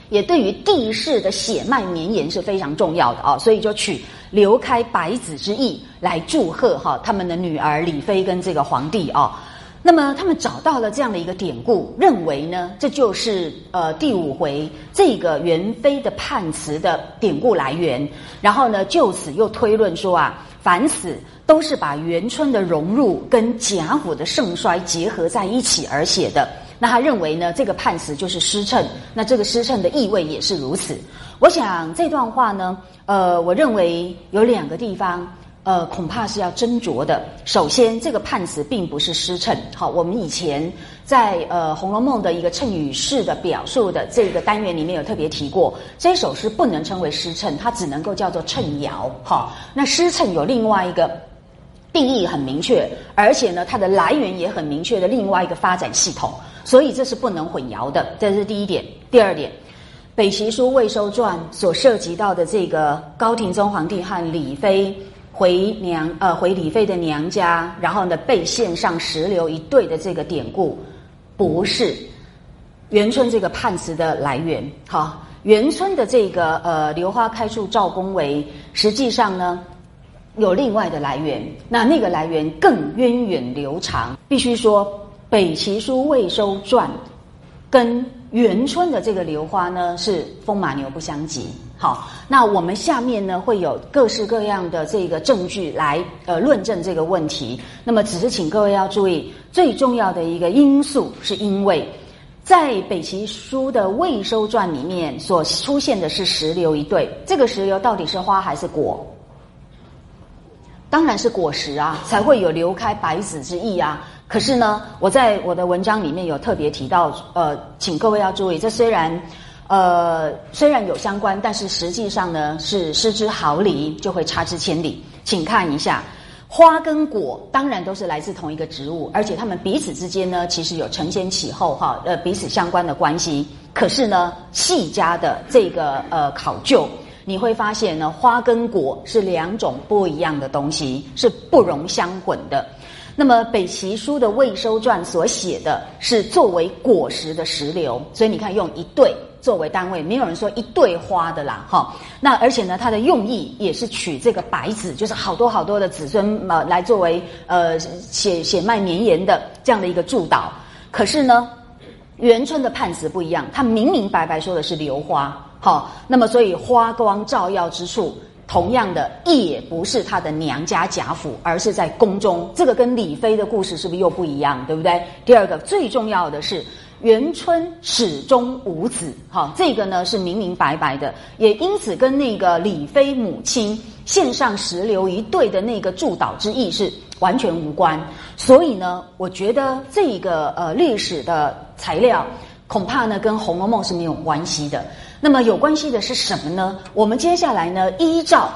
也对于帝室的血脉绵延是非常重要的啊。所以就取留开百子之意来祝贺哈他们的女儿李妃跟这个皇帝啊。那么他们找到了这样的一个典故，认为呢，这就是呃第五回这个元妃的判词的典故来源。然后呢，就此又推论说啊。凡此都是把元春的融入跟贾府的盛衰结合在一起而写的。那他认为呢，这个判词就是诗称。那这个诗称的意味也是如此。我想这段话呢，呃，我认为有两个地方。呃，恐怕是要斟酌的。首先，这个判词并不是诗称。好，我们以前在呃《红楼梦》的一个称语式的表述的这个单元里面有特别提过，这首诗不能称为诗称，它只能够叫做称谣。好，那诗称有另外一个定义很明确，而且呢，它的来源也很明确的另外一个发展系统，所以这是不能混淆的。这是第一点。第二点，《北齐书魏收传》所涉及到的这个高廷宗皇帝和李妃。回娘呃回李妃的娘家，然后呢被献上石榴一对的这个典故，不是元春这个判词的来源。好，元春的这个呃榴花开处照宫闱，实际上呢有另外的来源。那那个来源更源远流长，必须说《北齐书未收传》跟元春的这个榴花呢是风马牛不相及。好，那我们下面呢会有各式各样的这个证据来呃论证这个问题。那么，只是请各位要注意，最重要的一个因素是因为在北齐书的魏收传里面所出现的是石榴一对，这个石榴到底是花还是果？当然是果实啊，才会有流开百子之意啊。可是呢，我在我的文章里面有特别提到，呃，请各位要注意，这虽然。呃，虽然有相关，但是实际上呢是失之毫厘，就会差之千里。请看一下，花跟果当然都是来自同一个植物，而且它们彼此之间呢其实有承先启后哈，呃彼此相关的关系。可是呢，细加的这个呃考究，你会发现呢，花跟果是两种不一样的东西，是不容相混的。那么北齐书的魏收传所写的是作为果实的石榴，所以你看用一对。作为单位，没有人说一对花的啦，哈。那而且呢，它的用意也是取这个白子，就是好多好多的子孙呃来作为呃血血脉绵延的这样的一个祝祷。可是呢，元春的判词不一样，他明明白白说的是榴花，好。那么所以花光照耀之处，同样的也不是他的娘家贾府，而是在宫中。这个跟李妃的故事是不是又不一样？对不对？第二个最重要的是。元春始终无子，哈，这个呢是明明白白的，也因此跟那个李妃母亲献上石榴一对的那个祝祷之意是完全无关。所以呢，我觉得这个呃历史的材料恐怕呢跟《红楼梦》是没有关系的。那么有关系的是什么呢？我们接下来呢依照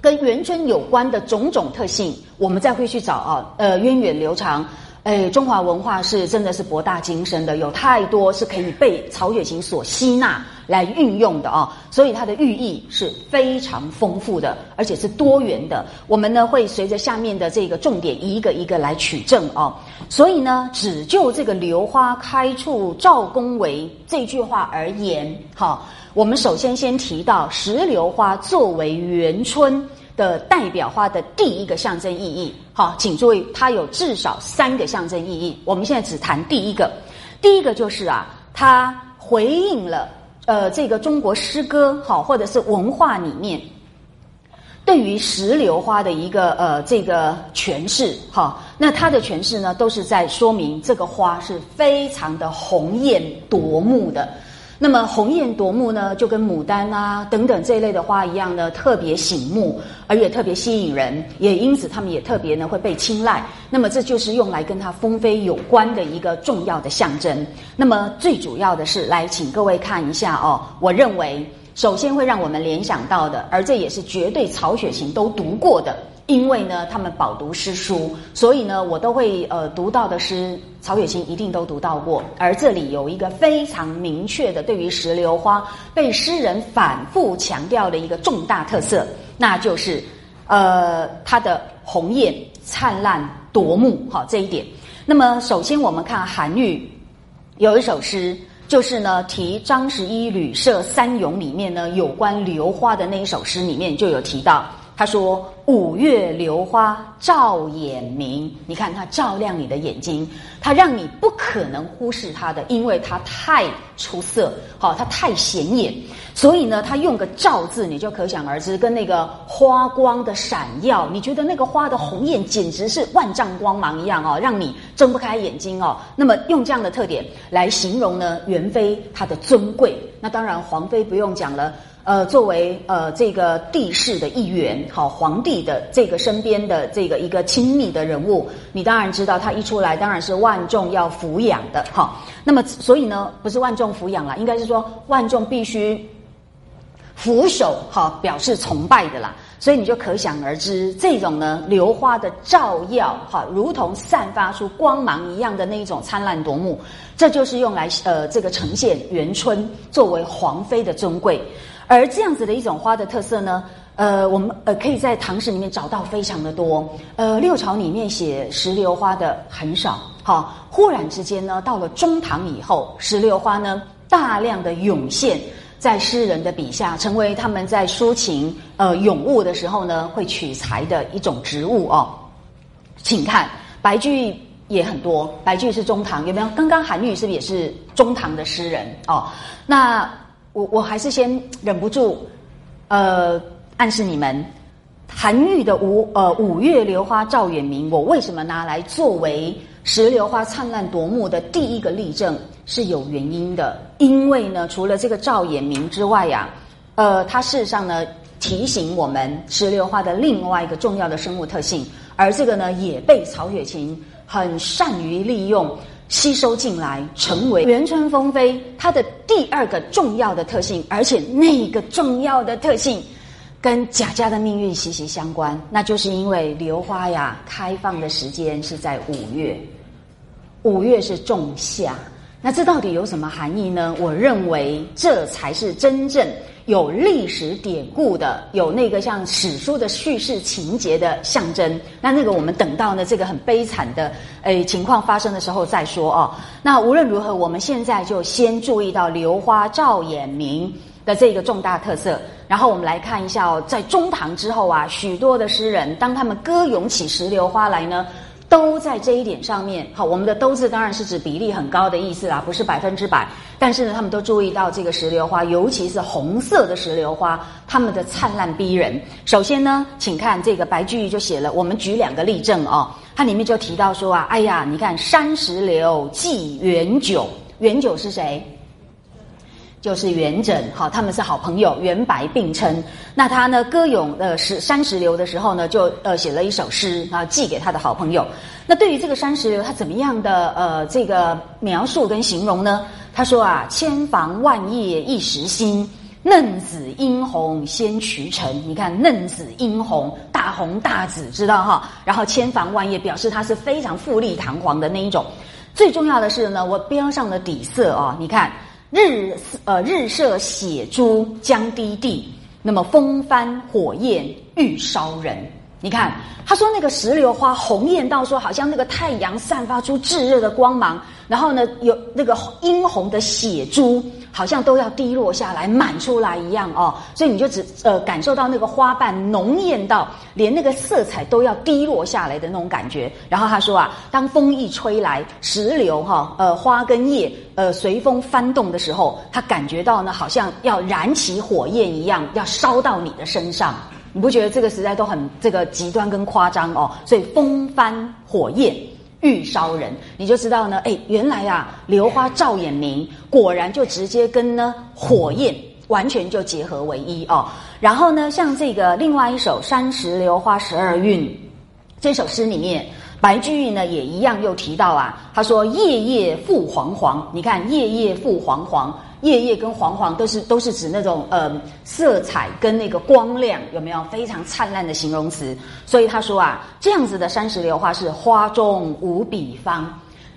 跟元春有关的种种特性，我们再会去找啊，呃，源远流长。哎，中华文化是真的是博大精深的，有太多是可以被曹雪芹所吸纳来运用的哦，所以它的寓意是非常丰富的，而且是多元的。我们呢会随着下面的这个重点一个一个来取证哦。所以呢，只就这个“榴花开处照宫闱”这句话而言，好，我们首先先提到石榴花作为元春。的代表花的第一个象征意义，好，请注意，它有至少三个象征意义。我们现在只谈第一个，第一个就是啊，它回应了呃这个中国诗歌好或者是文化里面对于石榴花的一个呃这个诠释哈。那它的诠释呢，都是在说明这个花是非常的红艳夺目的。那么红艳夺目呢，就跟牡丹啊等等这一类的花一样呢，特别醒目，而且特别吸引人，也因此它们也特别呢会被青睐。那么这就是用来跟它风飞有关的一个重要的象征。那么最主要的是，来请各位看一下哦，我认为首先会让我们联想到的，而这也是绝对曹雪芹都读过的。因为呢，他们饱读诗书，所以呢，我都会呃读到的诗，曹雪芹一定都读到过。而这里有一个非常明确的，对于石榴花被诗人反复强调的一个重大特色，那就是呃它的红艳、灿烂、夺目。好，这一点。那么，首先我们看韩愈有一首诗，就是呢提张十一旅舍三咏里面呢有关榴花的那一首诗里面就有提到。他说：“五月榴花照眼明，你看它照亮你的眼睛，它让你不可能忽视它的，因为它太出色，好，它太显眼。所以呢，他用个‘照’字，你就可想而知，跟那个花光的闪耀，你觉得那个花的红艳简直是万丈光芒一样哦，让你睁不开眼睛哦。那么用这样的特点来形容呢，元妃她的尊贵，那当然皇妃不用讲了。”呃，作为呃这个帝室的一员，好皇帝的这个身边的这个一个亲密的人物，你当然知道他一出来当然是万众要抚养的，哈。那么所以呢，不是万众抚养啦，应该是说万众必须俯首，哈，表示崇拜的啦。所以你就可想而知，这种呢榴花的照耀，哈，如同散发出光芒一样的那一种灿烂夺目，这就是用来呃这个呈现元春作为皇妃的尊贵。而这样子的一种花的特色呢，呃，我们呃可以在唐诗里面找到非常的多，呃，六朝里面写石榴花的很少，好，忽然之间呢，到了中唐以后，石榴花呢大量的涌现在诗人的笔下，成为他们在抒情呃咏物的时候呢会取材的一种植物哦。请看白居易也很多，白居易是中唐，有没有？刚刚韩愈是不是也是中唐的诗人哦？那。我我还是先忍不住，呃，暗示你们，韩愈的五呃五月榴花照远明，我为什么拿来作为石榴花灿烂夺目的第一个例证是有原因的，因为呢，除了这个照眼明之外呀，呃，它事实上呢提醒我们石榴花的另外一个重要的生物特性，而这个呢也被曹雪芹很善于利用。吸收进来，成为元春风飞它的第二个重要的特性，而且那个重要的特性跟贾家的命运息息相关，那就是因为榴花呀开放的时间是在五月，五月是仲夏，那这到底有什么含义呢？我认为这才是真正。有历史典故的，有那个像史书的叙事情节的象征，那那个我们等到呢这个很悲惨的诶情况发生的时候再说哦。那无论如何，我们现在就先注意到榴花照眼明的这个重大特色，然后我们来看一下哦，在中唐之后啊，许多的诗人当他们歌咏起石榴花来呢。都在这一点上面，好，我们的“都”字当然是指比例很高的意思啦，不是百分之百。但是呢，他们都注意到这个石榴花，尤其是红色的石榴花，它们的灿烂逼人。首先呢，请看这个白居易就写了，我们举两个例证哦，它里面就提到说啊，哎呀，你看山石榴寄元九，元九是谁？就是元稹，好，他们是好朋友，元白并称。那他呢歌咏呃石山石榴的时候呢，就呃写了一首诗啊，寄给他的好朋友。那对于这个山石榴，他怎么样的呃这个描述跟形容呢？他说啊，千房万叶一时新，嫩紫殷红先渠成。你看嫩紫殷红，大红大紫，知道哈？然后千房万叶，表示它是非常富丽堂皇的那一种。最重要的是呢，我标上的底色啊，你看。日呃日射血珠将滴地，那么风翻火焰欲烧人。你看，他说那个石榴花红艳到说，好像那个太阳散发出炙热的光芒，然后呢，有那个殷红的血珠，好像都要滴落下来满出来一样哦。所以你就只呃感受到那个花瓣浓艳到连那个色彩都要滴落下来的那种感觉。然后他说啊，当风一吹来，石榴哈呃花跟叶呃随风翻动的时候，他感觉到呢，好像要燃起火焰一样，要烧到你的身上。你不觉得这个时代都很这个极端跟夸张哦？所以风翻火焰玉烧人，你就知道呢，哎，原来啊，榴花照眼明，果然就直接跟呢火焰完全就结合为一哦。然后呢，像这个另外一首《三十榴花十二韵》这首诗里面。白居易呢也一样又提到啊，他说夜夜复黄黄，你看夜夜复黄黄，夜夜跟黄黄都是都是指那种呃色彩跟那个光亮有没有非常灿烂的形容词？所以他说啊，这样子的山石榴花是花中无比方，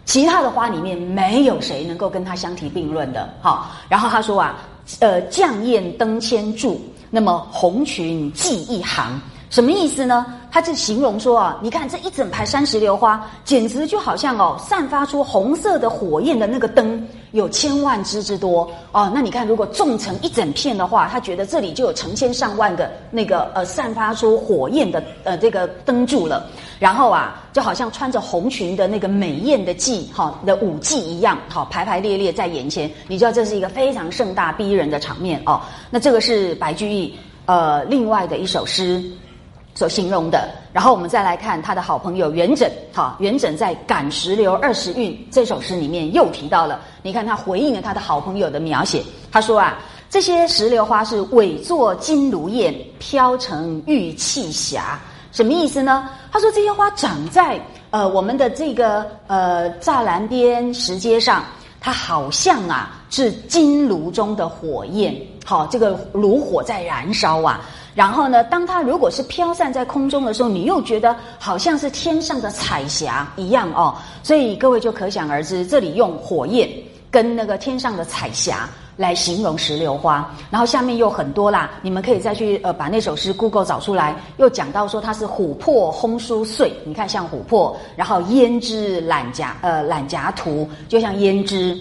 其他的花里面没有谁能够跟它相提并论的。好，然后他说啊，呃绛艳登千柱，那么红裙系一行。什么意思呢？他是形容说啊，你看这一整排山石榴花，简直就好像哦，散发出红色的火焰的那个灯，有千万支之多哦。那你看，如果种成一整片的话，他觉得这里就有成千上万个那个呃，散发出火焰的呃这个灯柱了。然后啊，就好像穿着红裙的那个美艳的妓哈的舞妓一样，好排排列列在眼前，你知道这是一个非常盛大逼人的场面哦。那这个是白居易呃另外的一首诗。所形容的，然后我们再来看他的好朋友元稹，哈，元稹在《感石榴二十韵》这首诗里面又提到了，你看他回应了他的好朋友的描写，他说啊，这些石榴花是伪作金炉焰，飘成玉砌霞，什么意思呢？他说这些花长在呃我们的这个呃栅栏边石阶上，它好像啊是金炉中的火焰，好，这个炉火在燃烧啊。然后呢，当它如果是飘散在空中的时候，你又觉得好像是天上的彩霞一样哦。所以各位就可想而知，这里用火焰跟那个天上的彩霞来形容石榴花。然后下面又很多啦，你们可以再去呃把那首诗 Google 找出来，又讲到说它是琥珀烘酥碎，你看像琥珀，然后胭脂懒颊呃懒颊图，就像胭脂。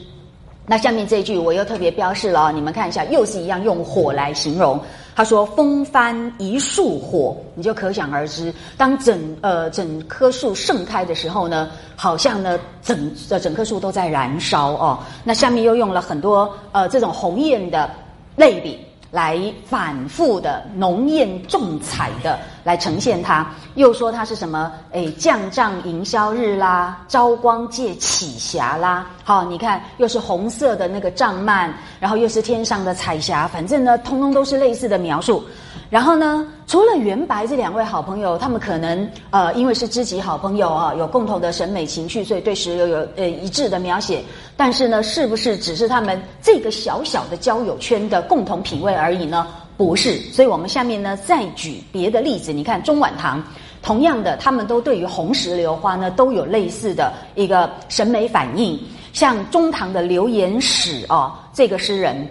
那下面这一句我又特别标示了，你们看一下，又是一样用火来形容。他说：“风帆一树火，你就可想而知。当整呃整棵树盛开的时候呢，好像呢整呃整棵树都在燃烧哦。那下面又用了很多呃这种红艳的类比。”来反复的浓艳重彩的来呈现它，又说它是什么？哎，降帐营销日啦，朝光借启霞啦。好，你看又是红色的那个帐幔，然后又是天上的彩霞，反正呢，通通都是类似的描述。然后呢，除了元白这两位好朋友，他们可能呃，因为是知己好朋友啊，有共同的审美情趣，所以对石榴有呃一致的描写。但是呢，是不是只是他们这个小小的交友圈的共同品味而已呢？不是。所以我们下面呢再举别的例子，你看中晚唐，同样的，他们都对于红石榴花呢都有类似的一个审美反应。像中唐的刘言史哦，这个诗人。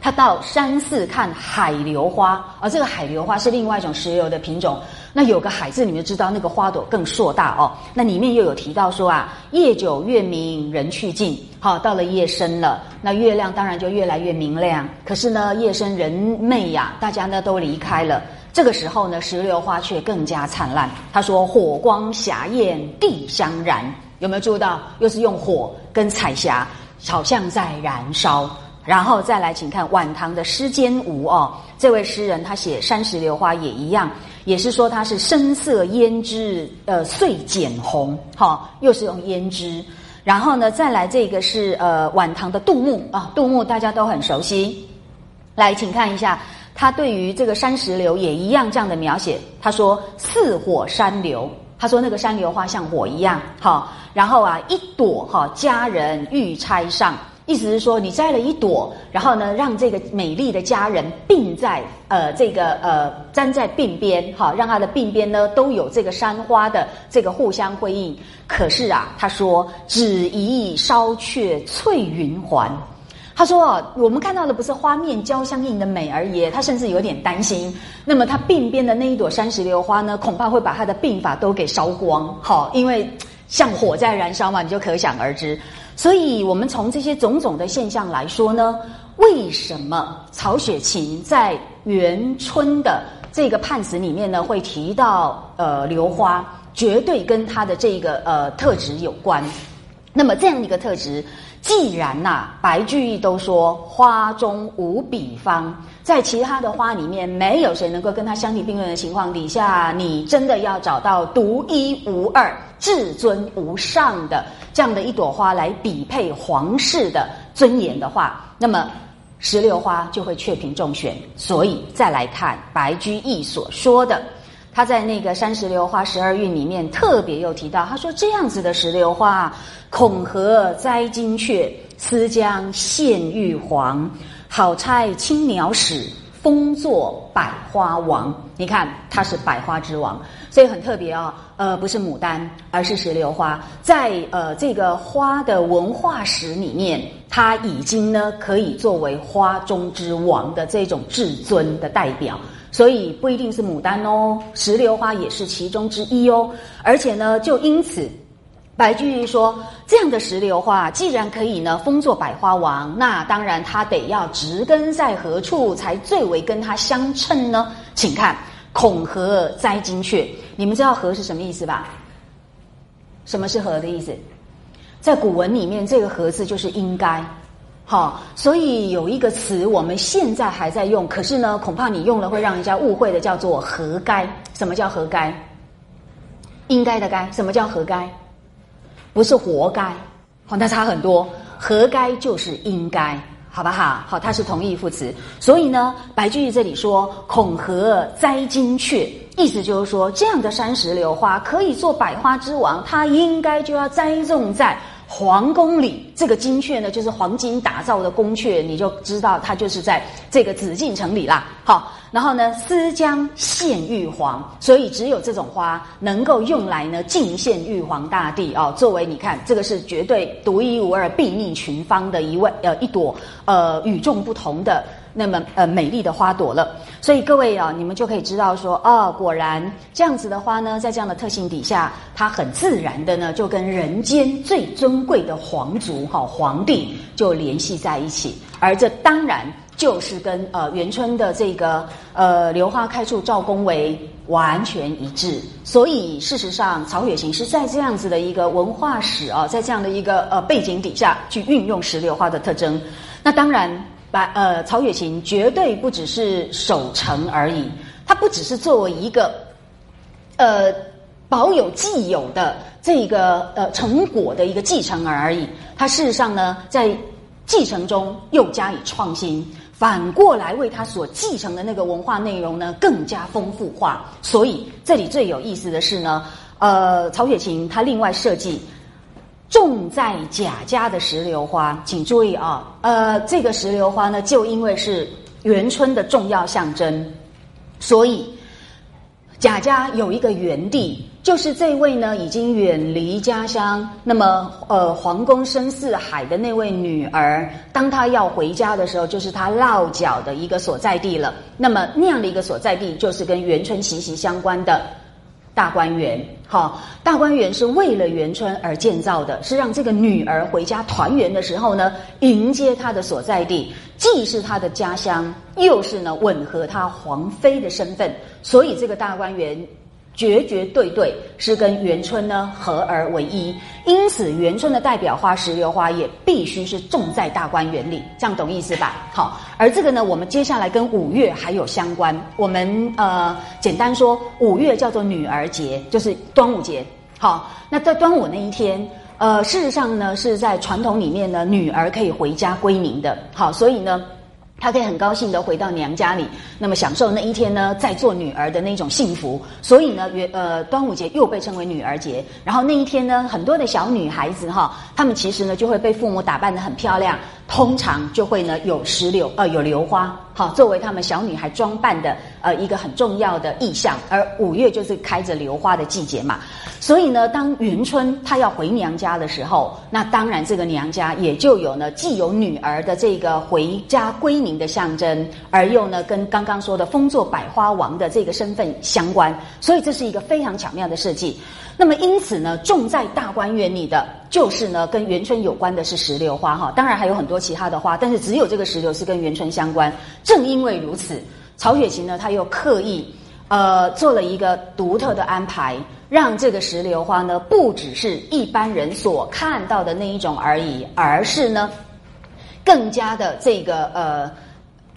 他到山寺看海榴花，而这个海榴花是另外一种石榴的品种。那有个海字，你们知道那个花朵更硕大哦。那里面又有提到说啊，夜久月明人去尽，好，到了夜深了，那月亮当然就越来越明亮。可是呢，夜深人寐呀，大家呢都离开了。这个时候呢，石榴花却更加灿烂。他说：“火光霞焰地相燃。”有没有注意到？又是用火跟彩霞，好像在燃烧。然后再来，请看晚唐的诗间吴哦，这位诗人他写山石榴花也一样，也是说它是深色胭脂，呃，碎剪红，哈，又是用胭脂。然后呢，再来这个是呃晚唐的杜牧啊，杜牧大家都很熟悉。来，请看一下他对于这个山石流也一样这样的描写，他说似火山流，他说那个山流花像火一样，好，然后啊一朵哈佳人玉钗上。意思是说，你摘了一朵，然后呢，让这个美丽的佳人并在呃这个呃粘在鬓边，哈，让她的鬓边呢都有这个山花的这个互相辉映。可是啊，他说只宜烧却翠云环。他说，我们看到的不是花面交相映的美而已，他甚至有点担心。那么他鬓边的那一朵山石榴花呢，恐怕会把他的鬓发都给烧光，好，因为像火在燃烧嘛，你就可想而知。所以，我们从这些种种的现象来说呢，为什么曹雪芹在元春的这个判词里面呢，会提到呃榴花，绝对跟他的这个呃特质有关。那么这样一个特质，既然呐，白居易都说花中无比方，在其他的花里面没有谁能够跟他相提并论的情况底下，你真的要找到独一无二。至尊无上的这样的一朵花来比配皇室的尊严的话，那么石榴花就会确评中选。所以再来看白居易所说的，他在那个《山石榴花十二韵》里面特别又提到，他说这样子的石榴花，恐合栽金雀，思将献玉皇，好差青鸟使。封作百花王，你看它是百花之王，所以很特别哦。呃，不是牡丹，而是石榴花，在呃这个花的文化史里面，它已经呢可以作为花中之王的这种至尊的代表。所以不一定是牡丹哦，石榴花也是其中之一哦。而且呢，就因此。白居易说：“这样的石榴花，既然可以呢封作百花王，那当然它得要植根在何处才最为跟它相称呢？请看‘恐禾栽金雀’，你们知道‘何’是什么意思吧？什么是‘何’的意思？在古文里面，这个‘何’字就是应该。好，所以有一个词我们现在还在用，可是呢，恐怕你用了会让人家误会的，叫做‘何该’。什么叫‘何该’？应该的‘该’？什么叫‘何该’？不是活该，好，那差很多。活该就是应该，好不好？好，它是同义副词。所以呢，白居易这里说“恐何栽金雀”，意思就是说，这样的山石榴花可以做百花之王，它应该就要栽种在。皇宫里，这个金雀呢，就是黄金打造的宫阙，你就知道它就是在这个紫禁城里啦。好，然后呢，思将献玉皇，所以只有这种花能够用来呢敬献玉皇大帝哦，作为你看，这个是绝对独一无二、睥睨群芳的一位呃一朵呃与众不同的。那么呃美丽的花朵了，所以各位啊，你们就可以知道说，哦，果然这样子的花呢，在这样的特性底下，它很自然的呢，就跟人间最尊贵的皇族哈皇帝就联系在一起，而这当然就是跟呃元春的这个呃榴花开处赵公为完全一致。所以事实上，曹雪芹是在这样子的一个文化史啊，在这样的一个呃背景底下去运用石榴花的特征。那当然。把呃，曹雪芹绝对不只是守成而已，他不只是作为一个呃保有既有的这个呃成果的一个继承而已，他事实上呢，在继承中又加以创新，反过来为他所继承的那个文化内容呢更加丰富化。所以这里最有意思的是呢，呃，曹雪芹他另外设计。种在贾家的石榴花，请注意啊，呃，这个石榴花呢，就因为是元春的重要象征，所以贾家有一个园地，就是这位呢已经远离家乡，那么呃皇宫深似海的那位女儿，当她要回家的时候，就是她落脚的一个所在地了。那么那样的一个所在地，就是跟元春息息相关的。大观园，好，大观园是为了元春而建造的，是让这个女儿回家团圆的时候呢，迎接她的所在地，既是她的家乡，又是呢吻合她皇妃的身份，所以这个大观园。绝绝对对是跟元春呢合而为一，因此元春的代表花石榴花也必须是种在大观园里，这样懂意思吧？好，而这个呢，我们接下来跟五月还有相关。我们呃简单说，五月叫做女儿节，就是端午节。好，那在端午那一天，呃，事实上呢是在传统里面呢，女儿可以回家归宁的。好，所以呢。她可以很高兴的回到娘家里，那么享受那一天呢，在做女儿的那种幸福。所以呢，元呃端午节又被称为女儿节。然后那一天呢，很多的小女孩子哈，她们其实呢就会被父母打扮的很漂亮，通常就会呢有石榴呃有榴花，好作为他们小女孩装扮的呃一个很重要的意象。而五月就是开着榴花的季节嘛。所以呢，当元春她要回娘家的时候，那当然这个娘家也就有呢，既有女儿的这个回家归宁的象征，而又呢跟刚刚说的封作百花王的这个身份相关，所以这是一个非常巧妙的设计。那么因此呢，种在大观园里的就是呢跟元春有关的是石榴花哈，当然还有很多其他的花，但是只有这个石榴是跟元春相关。正因为如此，曹雪芹呢他又刻意呃做了一个独特的安排。让这个石榴花呢，不只是一般人所看到的那一种而已，而是呢，更加的这个呃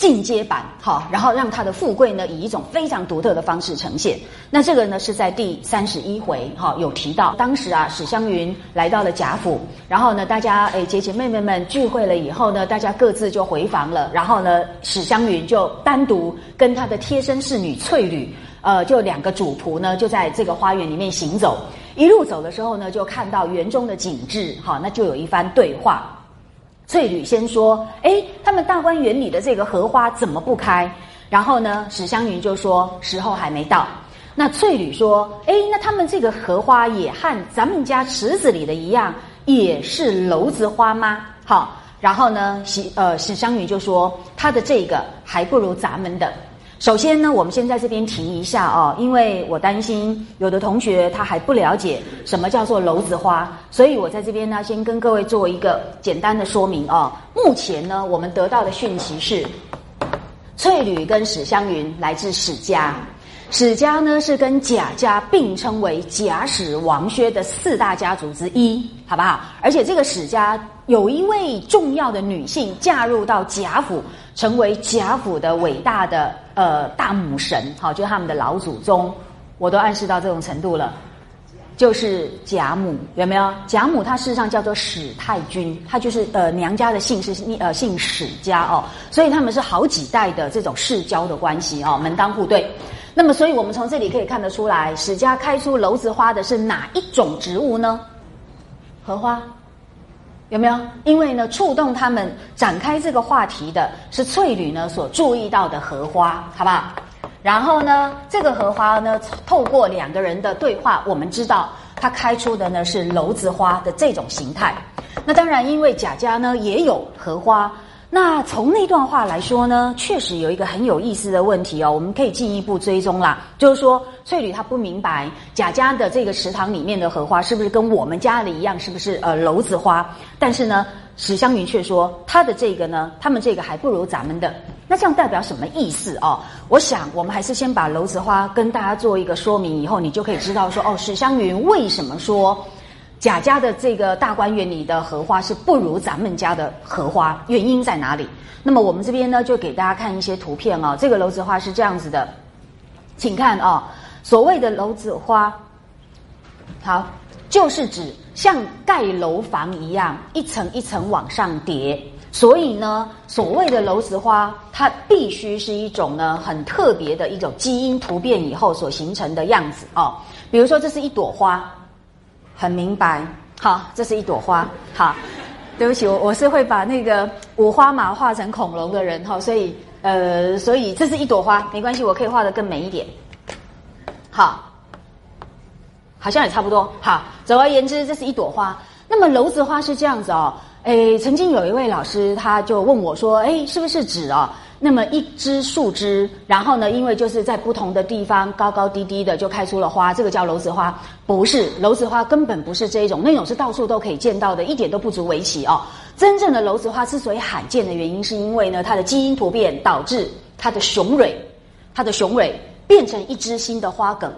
进阶版，好，然后让他的富贵呢以一种非常独特的方式呈现。那这个呢是在第三十一回，哈，有提到当时啊，史湘云来到了贾府，然后呢，大家诶姐姐妹妹们聚会了以后呢，大家各自就回房了，然后呢，史湘云就单独跟她的贴身侍女翠缕，呃，就两个主仆呢，就在这个花园里面行走。一路走的时候呢，就看到园中的景致，哈，那就有一番对话。翠缕先说：“哎，他们大观园里的这个荷花怎么不开？”然后呢，史湘云就说：“时候还没到。”那翠缕说：“哎，那他们这个荷花也和咱们家池子里的一样，也是楼子花吗？”好，然后呢，史呃史湘云就说：“他的这个还不如咱们的。”首先呢，我们先在这边提一下哦，因为我担心有的同学他还不了解什么叫做篓子花，所以我在这边呢，先跟各位做一个简单的说明哦。目前呢，我们得到的讯息是，翠缕跟史湘云来自史家，史家呢是跟贾家并称为贾史王薛的四大家族之一，好不好？而且这个史家有一位重要的女性嫁入到贾府。成为贾府的伟大的呃大母神，好，就是他们的老祖宗，我都暗示到这种程度了，就是贾母，有没有？贾母她事实上叫做史太君，她就是呃娘家的姓是呃姓史家哦，所以他们是好几代的这种世交的关系哦，门当户对。那么，所以我们从这里可以看得出来，史家开出楼子花的是哪一种植物呢？荷花。有没有？因为呢，触动他们展开这个话题的是翠缕呢所注意到的荷花，好不好？然后呢，这个荷花呢，透过两个人的对话，我们知道它开出的呢是楼子花的这种形态。那当然，因为贾家呢也有荷花。那从那段话来说呢，确实有一个很有意思的问题哦，我们可以进一步追踪啦。就是说，翠缕她不明白贾家的这个池塘里面的荷花是不是跟我们家的一样，是不是呃楼子花？但是呢，史湘云却说她的这个呢，他们这个还不如咱们的。那这样代表什么意思哦？我想我们还是先把楼子花跟大家做一个说明，以后你就可以知道说哦，史湘云为什么说。贾家的这个大观园里的荷花是不如咱们家的荷花，原因在哪里？那么我们这边呢，就给大家看一些图片哦。这个楼子花是这样子的，请看哦。所谓的楼子花，好，就是指像盖楼房一样，一层一层往上叠。所以呢，所谓的楼子花，它必须是一种呢很特别的一种基因突变以后所形成的样子哦。比如说，这是一朵花。很明白，好，这是一朵花，好，对不起，我我是会把那个五花马画成恐龙的人哈，所以呃，所以这是一朵花，没关系，我可以画的更美一点，好，好像也差不多，好，总而言之，这是一朵花。那么楼子花是这样子哦，诶，曾经有一位老师他就问我说，诶，是不是指啊？那么一枝树枝，然后呢，因为就是在不同的地方高高低低的就开出了花，这个叫楼子花。不是楼子花，根本不是这一种，那种是到处都可以见到的，一点都不足为奇哦。真正的楼子花之所以罕见的原因，是因为呢，它的基因突变导致它的雄蕊，它的雄蕊变成一枝新的花梗。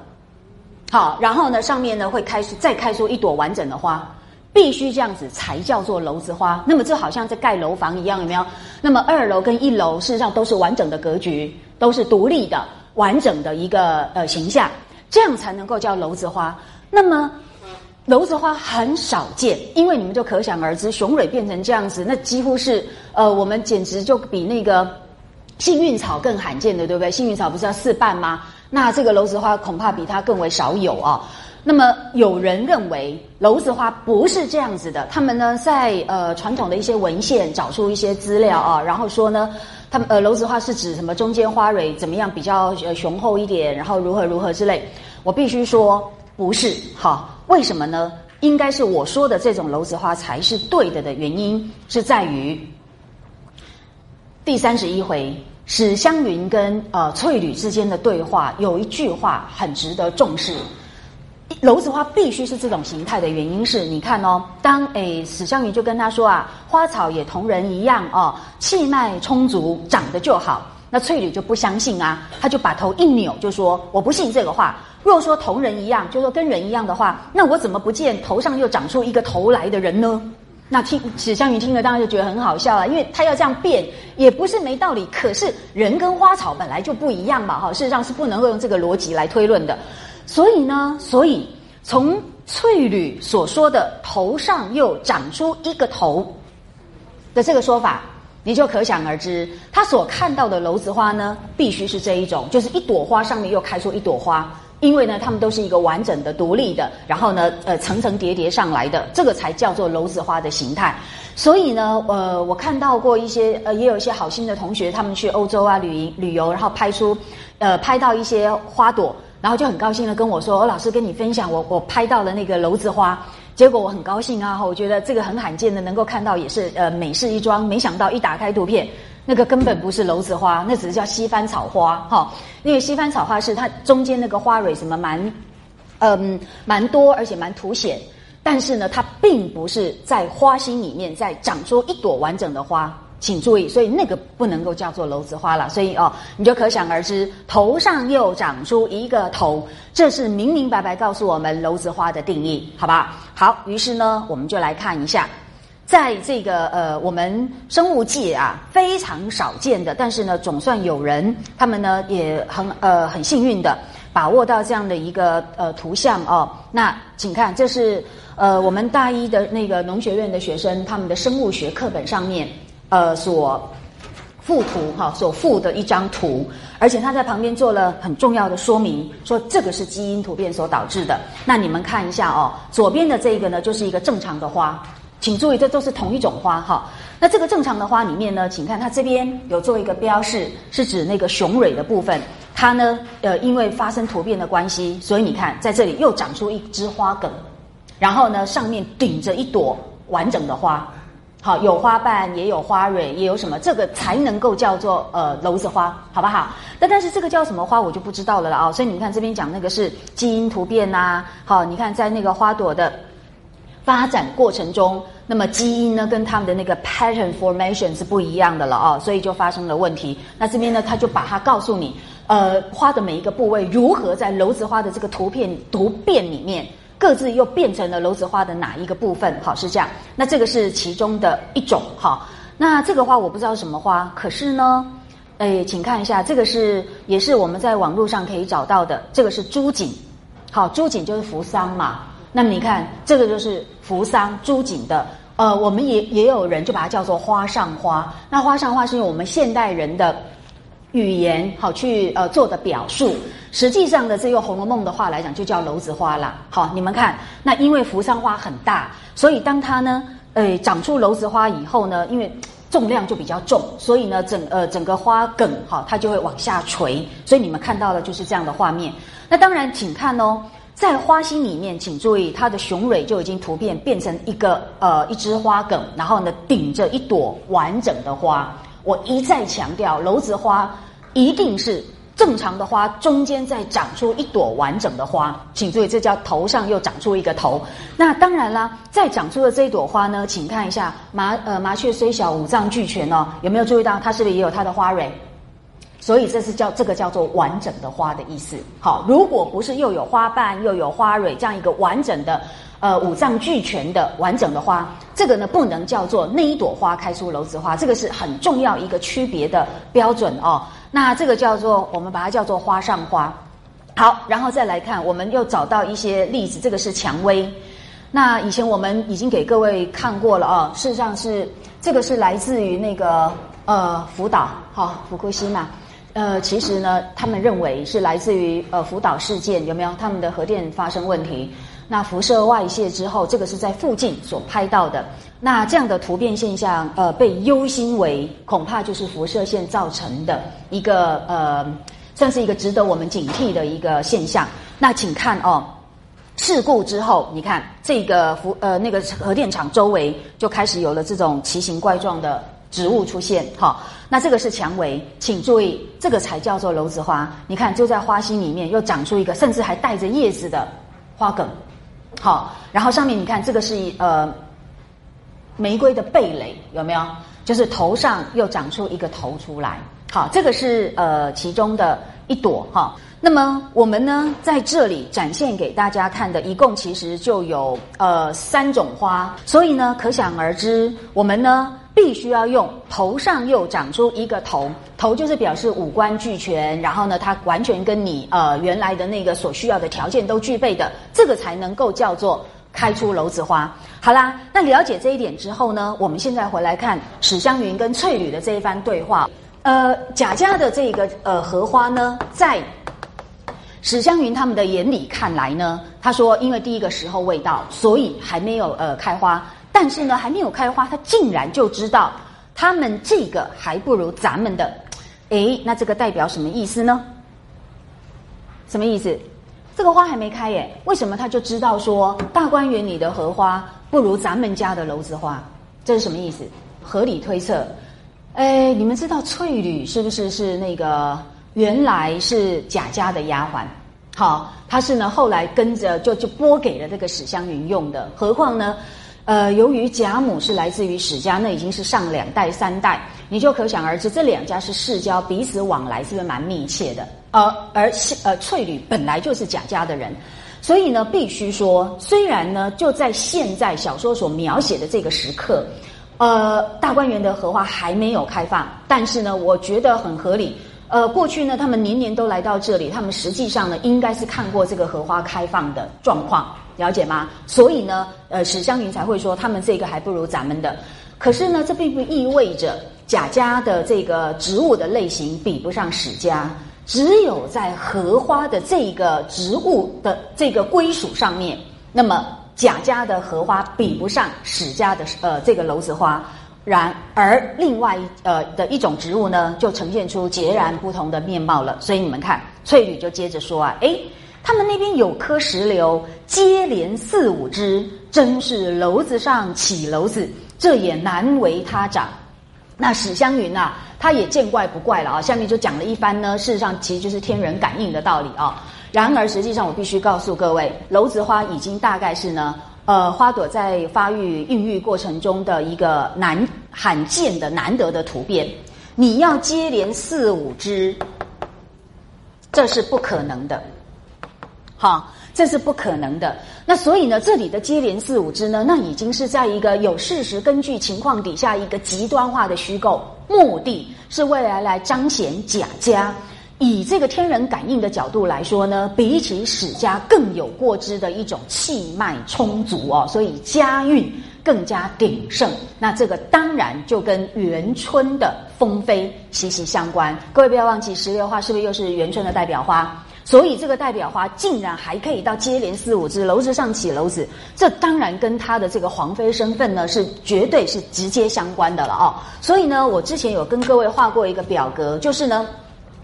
好，然后呢，上面呢会开出再开出一朵完整的花。必须这样子才叫做楼子花。那么这好像在盖楼房一样，有没有？那么二楼跟一楼事实上都是完整的格局，都是独立的、完整的一个呃形象，这样才能够叫楼子花。那么楼子花很少见，因为你们就可想而知，雄蕊变成这样子，那几乎是呃，我们简直就比那个幸运草更罕见的，对不对？幸运草不是要四瓣吗？那这个楼子花恐怕比它更为少有啊。那么有人认为楼子花不是这样子的，他们呢在呃传统的一些文献找出一些资料啊，然后说呢，他们呃楼子花是指什么中间花蕊怎么样比较呃雄厚一点，然后如何如何之类。我必须说不是，好，为什么呢？应该是我说的这种楼子花才是对的的原因是在于第三十一回史湘云跟呃翠缕之间的对话，有一句话很值得重视。楼子花必须是这种形态的原因是，你看哦，当诶史湘云就跟他说啊，花草也同人一样哦，气脉充足，长得就好。那翠缕就不相信啊，他就把头一扭，就说我不信这个话。若说同人一样，就说跟人一样的话，那我怎么不见头上又长出一个头来的人呢？那听史湘云听了当然就觉得很好笑了，因为他要这样变也不是没道理。可是人跟花草本来就不一样嘛，哈，事实上是不能够用这个逻辑来推论的。所以呢，所以从翠缕所说的头上又长出一个头的这个说法，你就可想而知，他所看到的楼子花呢，必须是这一种，就是一朵花上面又开出一朵花。因为呢，它们都是一个完整的、独立的，然后呢，呃，层层叠叠上来的，这个才叫做楼子花的形态。所以呢，呃，我看到过一些，呃，也有一些好心的同学，他们去欧洲啊旅旅游，然后拍出，呃，拍到一些花朵，然后就很高兴的跟我说：“哦，老师跟你分享，我我拍到了那个楼子花。”结果我很高兴啊，我觉得这个很罕见的能够看到，也是呃美事一桩。没想到一打开图片。那个根本不是楼子花，那只是叫西番草花哈。因为西番草花是它中间那个花蕊什么蛮，嗯，蛮多而且蛮凸显，但是呢，它并不是在花心里面在长出一朵完整的花，请注意，所以那个不能够叫做楼子花了。所以哦，你就可想而知，头上又长出一个头，这是明明白白告诉我们楼子花的定义，好吧？好，于是呢，我们就来看一下。在这个呃，我们生物界啊，非常少见的，但是呢，总算有人，他们呢也很呃很幸运的把握到这样的一个呃图像哦。那请看，这是呃我们大一的那个农学院的学生他们的生物学课本上面呃所附图哈，所附的一张图，而且他在旁边做了很重要的说明，说这个是基因突变所导致的。那你们看一下哦，左边的这个呢，就是一个正常的花。请注意，这都是同一种花哈。那这个正常的花里面呢，请看它这边有做一个标示，是指那个雄蕊的部分。它呢，呃，因为发生突变的关系，所以你看在这里又长出一支花梗，然后呢，上面顶着一朵完整的花。好，有花瓣，也有花蕊，也有什么，这个才能够叫做呃楼子花，好不好？那但是这个叫什么花，我就不知道了了啊。所以你看这边讲那个是基因突变呐。好，你看在那个花朵的。发展过程中，那么基因呢跟他们的那个 pattern formation 是不一样的了哦，所以就发生了问题。那这边呢，他就把它告诉你，呃，花的每一个部位如何在楼子花的这个图片图变里面，各自又变成了楼子花的哪一个部分？好，是这样。那这个是其中的一种哈。那这个花我不知道什么花，可是呢，哎，请看一下，这个是也是我们在网络上可以找到的，这个是朱槿。好，朱槿就是扶桑嘛。那么你看，这个就是扶桑朱槿的，呃，我们也也有人就把它叫做花上花。那花上花是用我们现代人的语言好去呃做的表述，实际上呢，这用《红楼梦》的话来讲，就叫楼子花啦。好，你们看，那因为扶桑花很大，所以当它呢，呃，长出楼子花以后呢，因为重量就比较重，所以呢，整呃整个花梗哈，它就会往下垂。所以你们看到的就是这样的画面。那当然，请看哦。在花心里面，请注意，它的雄蕊就已经突变变成一个呃一枝花梗，然后呢顶着一朵完整的花。我一再强调，楼子花一定是正常的花中间再长出一朵完整的花，请注意，这叫头上又长出一个头。那当然啦，再长出的这一朵花呢，请看一下麻呃麻雀虽小五脏俱全哦，有没有注意到它是不是也有它的花蕊？所以这是叫这个叫做完整的花的意思。好，如果不是又有花瓣又有花蕊这样一个完整的，呃五脏俱全的完整的花，这个呢不能叫做那一朵花开出楼子花，这个是很重要一个区别的标准哦。那这个叫做我们把它叫做花上花。好，然后再来看，我们又找到一些例子，这个是蔷薇。那以前我们已经给各位看过了哦，事实上是这个是来自于那个呃福岛，哈福库西嘛。呃，其实呢，他们认为是来自于呃福岛事件有没有？他们的核电发生问题，那辐射外泄之后，这个是在附近所拍到的。那这样的突变现象，呃，被忧心为恐怕就是辐射线造成的一个呃，算是一个值得我们警惕的一个现象。那请看哦，事故之后，你看这个辐呃那个核电厂周围就开始有了这种奇形怪状的。植物出现，好，那这个是蔷薇，请注意，这个才叫做楼子花。你看，就在花心里面又长出一个，甚至还带着叶子的花梗，好，然后上面你看，这个是呃玫瑰的蓓蕾，有没有？就是头上又长出一个头出来。好，这个是呃其中的一朵哈。那么我们呢在这里展现给大家看的，一共其实就有呃三种花，所以呢可想而知，我们呢必须要用头上又长出一个头，头就是表示五官俱全，然后呢它完全跟你呃原来的那个所需要的条件都具备的，这个才能够叫做开出楼子花。好啦，那了解这一点之后呢，我们现在回来看史湘云跟翠缕的这一番对话。呃，贾家的这个呃荷花呢，在史湘云他们的眼里看来呢，他说，因为第一个时候未到，所以还没有呃开花。但是呢，还没有开花，他竟然就知道他们这个还不如咱们的。诶，那这个代表什么意思呢？什么意思？这个花还没开耶，为什么他就知道说大观园里的荷花不如咱们家的楼子花？这是什么意思？合理推测。哎，你们知道翠缕是不是是那个原来是贾家的丫鬟？好，她是呢后来跟着就就拨给了这个史湘云用的。何况呢，呃，由于贾母是来自于史家，那已经是上两代三代，你就可想而知，这两家是世交，彼此往来是不是蛮密切的？而而呃翠缕本来就是贾家的人，所以呢，必须说，虽然呢就在现在小说所描写的这个时刻。呃，大观园的荷花还没有开放，但是呢，我觉得很合理。呃，过去呢，他们年年都来到这里，他们实际上呢，应该是看过这个荷花开放的状况，了解吗？所以呢，呃，史湘云才会说他们这个还不如咱们的。可是呢，这并不意味着贾家的这个植物的类型比不上史家，只有在荷花的这个植物的这个归属上面，那么。贾家的荷花比不上史家的呃这个楼子花，然而另外呃的一种植物呢，就呈现出截然不同的面貌了。所以你们看，翠缕就接着说啊，诶，他们那边有棵石榴，接连四五枝，真是楼子上起楼子，这也难为他长。那史湘云呐，他也见怪不怪了啊。下面就讲了一番呢，事实上其实就是天人感应的道理啊。然而，实际上我必须告诉各位，楼子花已经大概是呢，呃，花朵在发育、孕育过程中的一个难罕见的、难得的突变。你要接连四五枝，这是不可能的，好，这是不可能的。那所以呢，这里的接连四五支呢，那已经是在一个有事实根据情况底下一个极端化的虚构，目的是未来来彰显贾家。以这个天人感应的角度来说呢，比起史家更有过之的一种气脉充足哦，所以家运更加鼎盛。那这个当然就跟元春的风飞息息相关。各位不要忘记，石榴花是不是又是元春的代表花？所以这个代表花竟然还可以到接连四五枝，楼子上起楼子，这当然跟他的这个皇妃身份呢是绝对是直接相关的了哦。所以呢，我之前有跟各位画过一个表格，就是呢。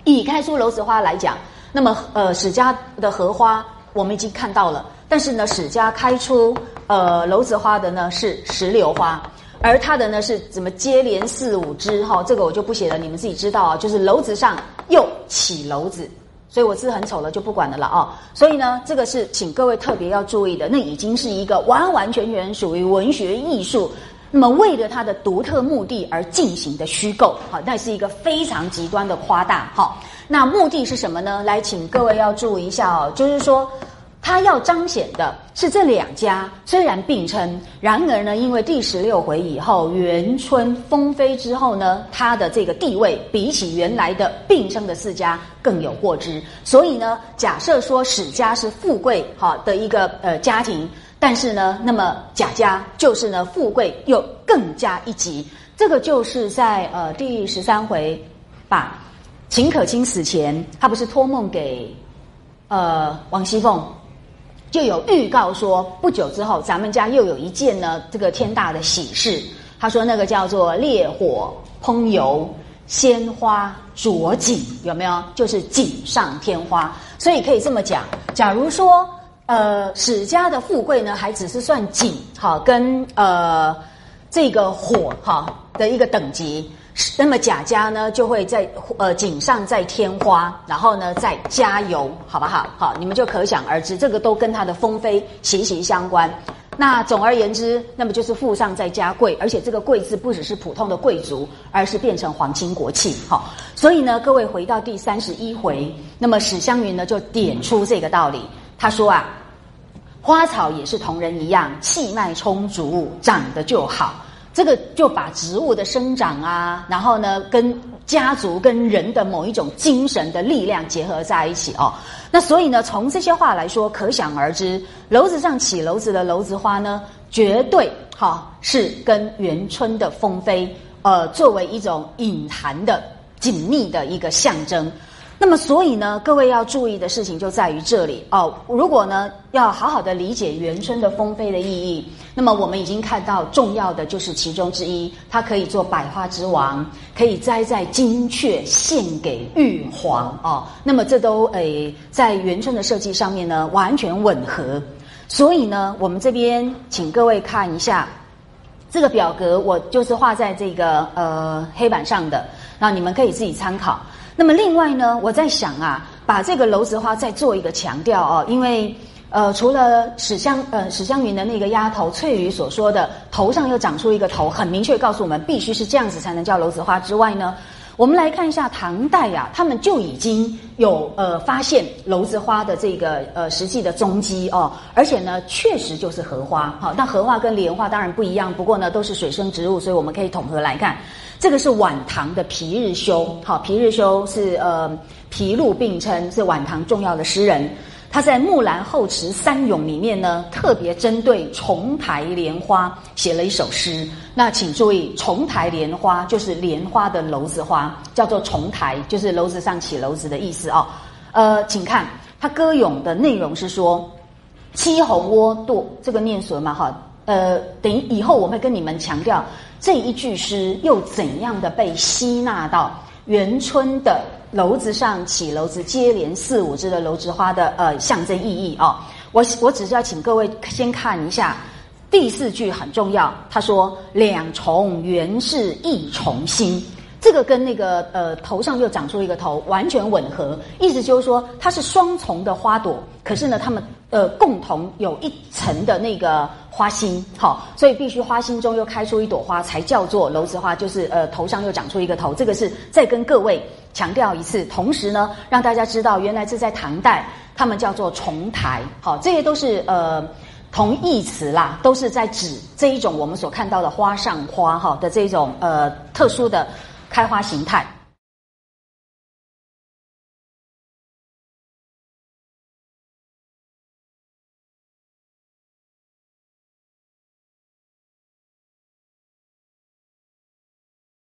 以开出楼子花来讲，那么呃史家的荷花我们已经看到了，但是呢史家开出呃楼子花的呢是石榴花，而它的呢是怎么接连四五枝哈，这个我就不写了，你们自己知道啊，就是楼子上又起楼子，所以我字很丑了就不管的了啊，所以呢这个是请各位特别要注意的，那已经是一个完完全全属于文学艺术。那么，为了它的独特目的而进行的虚构，好，那是一个非常极端的夸大，好，那目的是什么呢？来，请各位要注意一下哦，就是说，他要彰显的是这两家虽然并称，然而呢，因为第十六回以后，元春封妃之后呢，他的这个地位比起原来的并称的四家更有过之，所以呢，假设说史家是富贵好的一个呃家庭。但是呢，那么贾家就是呢富贵又更加一级，这个就是在呃第十三回，把，秦可卿死前，他不是托梦给呃王熙凤，就有预告说不久之后咱们家又有一件呢这个天大的喜事。他说那个叫做烈火烹油，鲜花着锦，有没有？就是锦上添花。所以可以这么讲，假如说。呃，史家的富贵呢，还只是算锦，好跟呃这个火哈的一个等级。那么贾家呢，就会在呃锦上再添花，然后呢再加油，好不好？好，你们就可想而知，这个都跟他的风飞息息相关。那总而言之，那么就是富上再加贵，而且这个贵字不只是普通的贵族，而是变成皇亲国戚。好，所以呢，各位回到第三十一回，那么史湘云呢就点出这个道理，他说啊，花草也是同人一样，气脉充足，长得就好。这个就把植物的生长啊，然后呢，跟家族跟人的某一种精神的力量结合在一起哦。那所以呢，从这些话来说，可想而知，楼子上起楼子的楼子花呢，绝对哈是跟元春的风飞，呃，作为一种隐含的紧密的一个象征。那么，所以呢，各位要注意的事情就在于这里哦。如果呢，要好好的理解元春的风飞的意义，那么我们已经看到重要的就是其中之一，它可以做百花之王，可以栽在金阙献给玉皇哦。那么这都诶，在元春的设计上面呢，完全吻合。所以呢，我们这边请各位看一下这个表格，我就是画在这个呃黑板上的，那你们可以自己参考。那么另外呢，我在想啊，把这个楼子花再做一个强调哦，因为呃，除了史湘呃史湘云的那个丫头翠羽所说的头上又长出一个头，很明确告诉我们必须是这样子才能叫楼子花之外呢，我们来看一下唐代呀，他们就已经有呃发现楼子花的这个呃实际的踪迹哦，而且呢，确实就是荷花好，那荷花跟莲花当然不一样，不过呢都是水生植物，所以我们可以统合来看。这个是晚唐的皮日休，好，皮日休是呃皮陆并称，是晚唐重要的诗人。他在《木兰后池三咏》里面呢，特别针对重台莲花写了一首诗。那请注意，重台莲花就是莲花的楼子花，叫做重台，就是楼子上起楼子的意思哦。呃，请看他歌咏的内容是说：七红窝堕，这个念熟吗？哈，呃，等于以后我会跟你们强调。这一句诗又怎样的被吸纳到元春的楼子上起楼子接连四五枝的楼子花的呃象征意义哦？我我只是要请各位先看一下第四句很重要，他说两重原是一重心，这个跟那个呃头上又长出一个头完全吻合，意思就是说它是双重的花朵，可是呢它们。呃，共同有一层的那个花心，好，所以必须花心中又开出一朵花，才叫做楼子花，就是呃头上又长出一个头。这个是再跟各位强调一次，同时呢，让大家知道原来是在唐代，他们叫做重台，好，这些都是呃同义词啦，都是在指这一种我们所看到的花上花哈的这种呃特殊的开花形态。